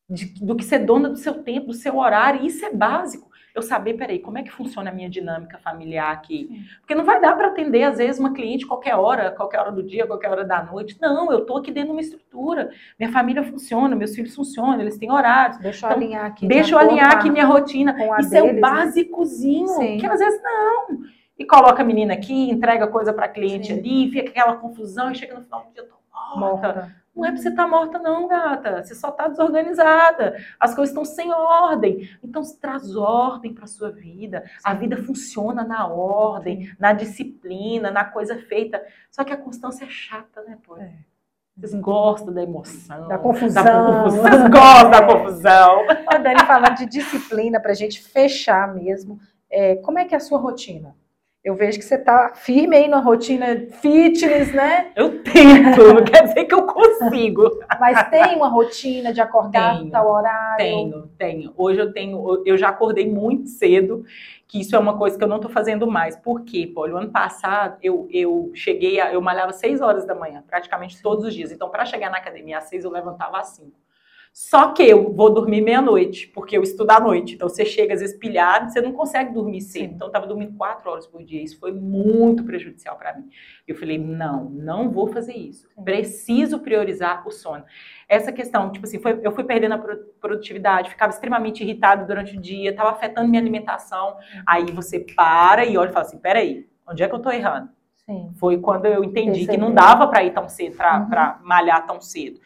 de, do que ser dona do seu tempo, do seu horário. Isso é básico. Eu saber, peraí, como é que funciona a minha dinâmica familiar aqui? Porque não vai dar para atender, às vezes, uma cliente qualquer hora, qualquer hora do dia, qualquer hora da noite. Não, eu estou aqui dentro de uma estrutura. Minha família funciona, meus filhos funcionam, eles têm horários.
Deixa eu então, alinhar aqui.
Deixa eu alinhar aqui minha rotina. Isso deles, é o né? básicozinho, né? que às vezes não e coloca a menina aqui, entrega coisa para cliente Sim. ali, fica aquela confusão e chega no final do dia, tô morta. morta. Não é pra você estar tá morta, não, gata. Você só tá desorganizada. As coisas estão sem ordem. Então, traz ordem para sua vida. Sim. A vida funciona na ordem, na disciplina, na coisa feita. Só que a constância é chata, né, pô? É. Vocês gostam da emoção.
Da confusão. Da
confusão. Vocês gostam da confusão.
A Dani falando de disciplina, para a gente fechar mesmo. É, como é que é a sua rotina? Eu vejo que você está firme aí na rotina fitness, né?
Eu tento, não quer dizer que eu consigo.
Mas tem uma rotina de acordar tenho, tal horário?
Tenho, tenho. Hoje eu tenho, eu já acordei muito cedo, que isso é uma coisa que eu não estou fazendo mais. Por quê, Paulo? O ano passado eu, eu cheguei, a, eu malhava 6 horas da manhã, praticamente todos os dias. Então, para chegar na academia às 6, eu levantava às 5. Só que eu vou dormir meia-noite, porque eu estudo à noite. Então você chega às vezes pilhado, você não consegue dormir cedo. Então eu estava dormindo quatro horas por dia. Isso foi muito prejudicial para mim. Eu falei: não, não vou fazer isso. Preciso priorizar o sono. Essa questão, tipo assim, foi, eu fui perdendo a produtividade, ficava extremamente irritado durante o dia, estava afetando minha alimentação. Aí você para e olha e fala assim: peraí, onde é que eu estou errando? Sim. Foi quando eu entendi que não dava para ir tão cedo, para uhum. malhar tão cedo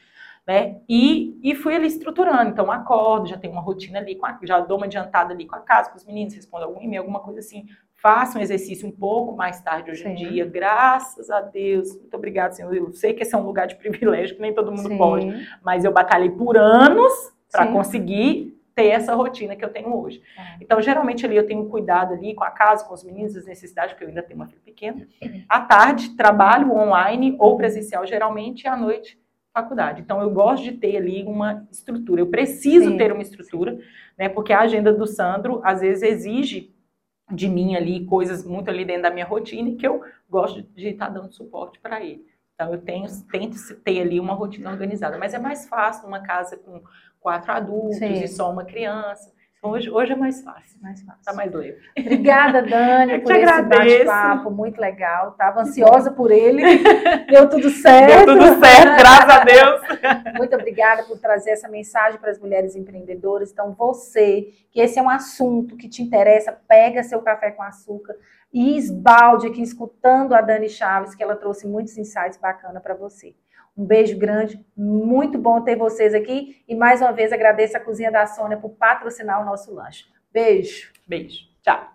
né? E, e fui ali estruturando. Então, acordo, já tenho uma rotina ali, a, já dou uma adiantada ali com a casa, com os meninos, respondo algum e-mail, alguma coisa assim. Faço um exercício um pouco mais tarde hoje em dia, graças a Deus. Muito obrigada, Senhor. Eu sei que esse é um lugar de privilégio, que nem todo mundo Sim. pode, mas eu batalhei por anos para conseguir ter essa rotina que eu tenho hoje. É. Então, geralmente ali eu tenho cuidado ali com a casa, com os meninos, as necessidades, porque eu ainda tenho uma filha pequena. À tarde, trabalho online ou presencial geralmente, e à noite faculdade. Então, eu gosto de ter ali uma estrutura. Eu preciso Sim. ter uma estrutura, né? Porque a agenda do Sandro, às vezes, exige de mim ali coisas muito ali dentro da minha rotina e que eu gosto de estar dando suporte para ele. Então, eu tenho, tento ter ali uma rotina organizada. Mas é mais fácil numa casa com quatro adultos Sim. e só uma criança. Hoje, hoje é mais fácil. Mais fácil. Tá mais leve.
Obrigada, Dani, por esse bate-papo muito legal. Tava ansiosa por ele. Deu tudo certo.
Deu tudo certo, graças a Deus.
Muito obrigada por trazer essa mensagem para as mulheres empreendedoras. Então, você, que esse é um assunto que te interessa, pega seu café com açúcar e esbalde aqui escutando a Dani Chaves, que ela trouxe muitos insights bacanas para você. Um beijo grande, muito bom ter vocês aqui. E mais uma vez agradeço a Cozinha da Sônia por patrocinar o nosso lanche. Beijo.
Beijo. Tchau.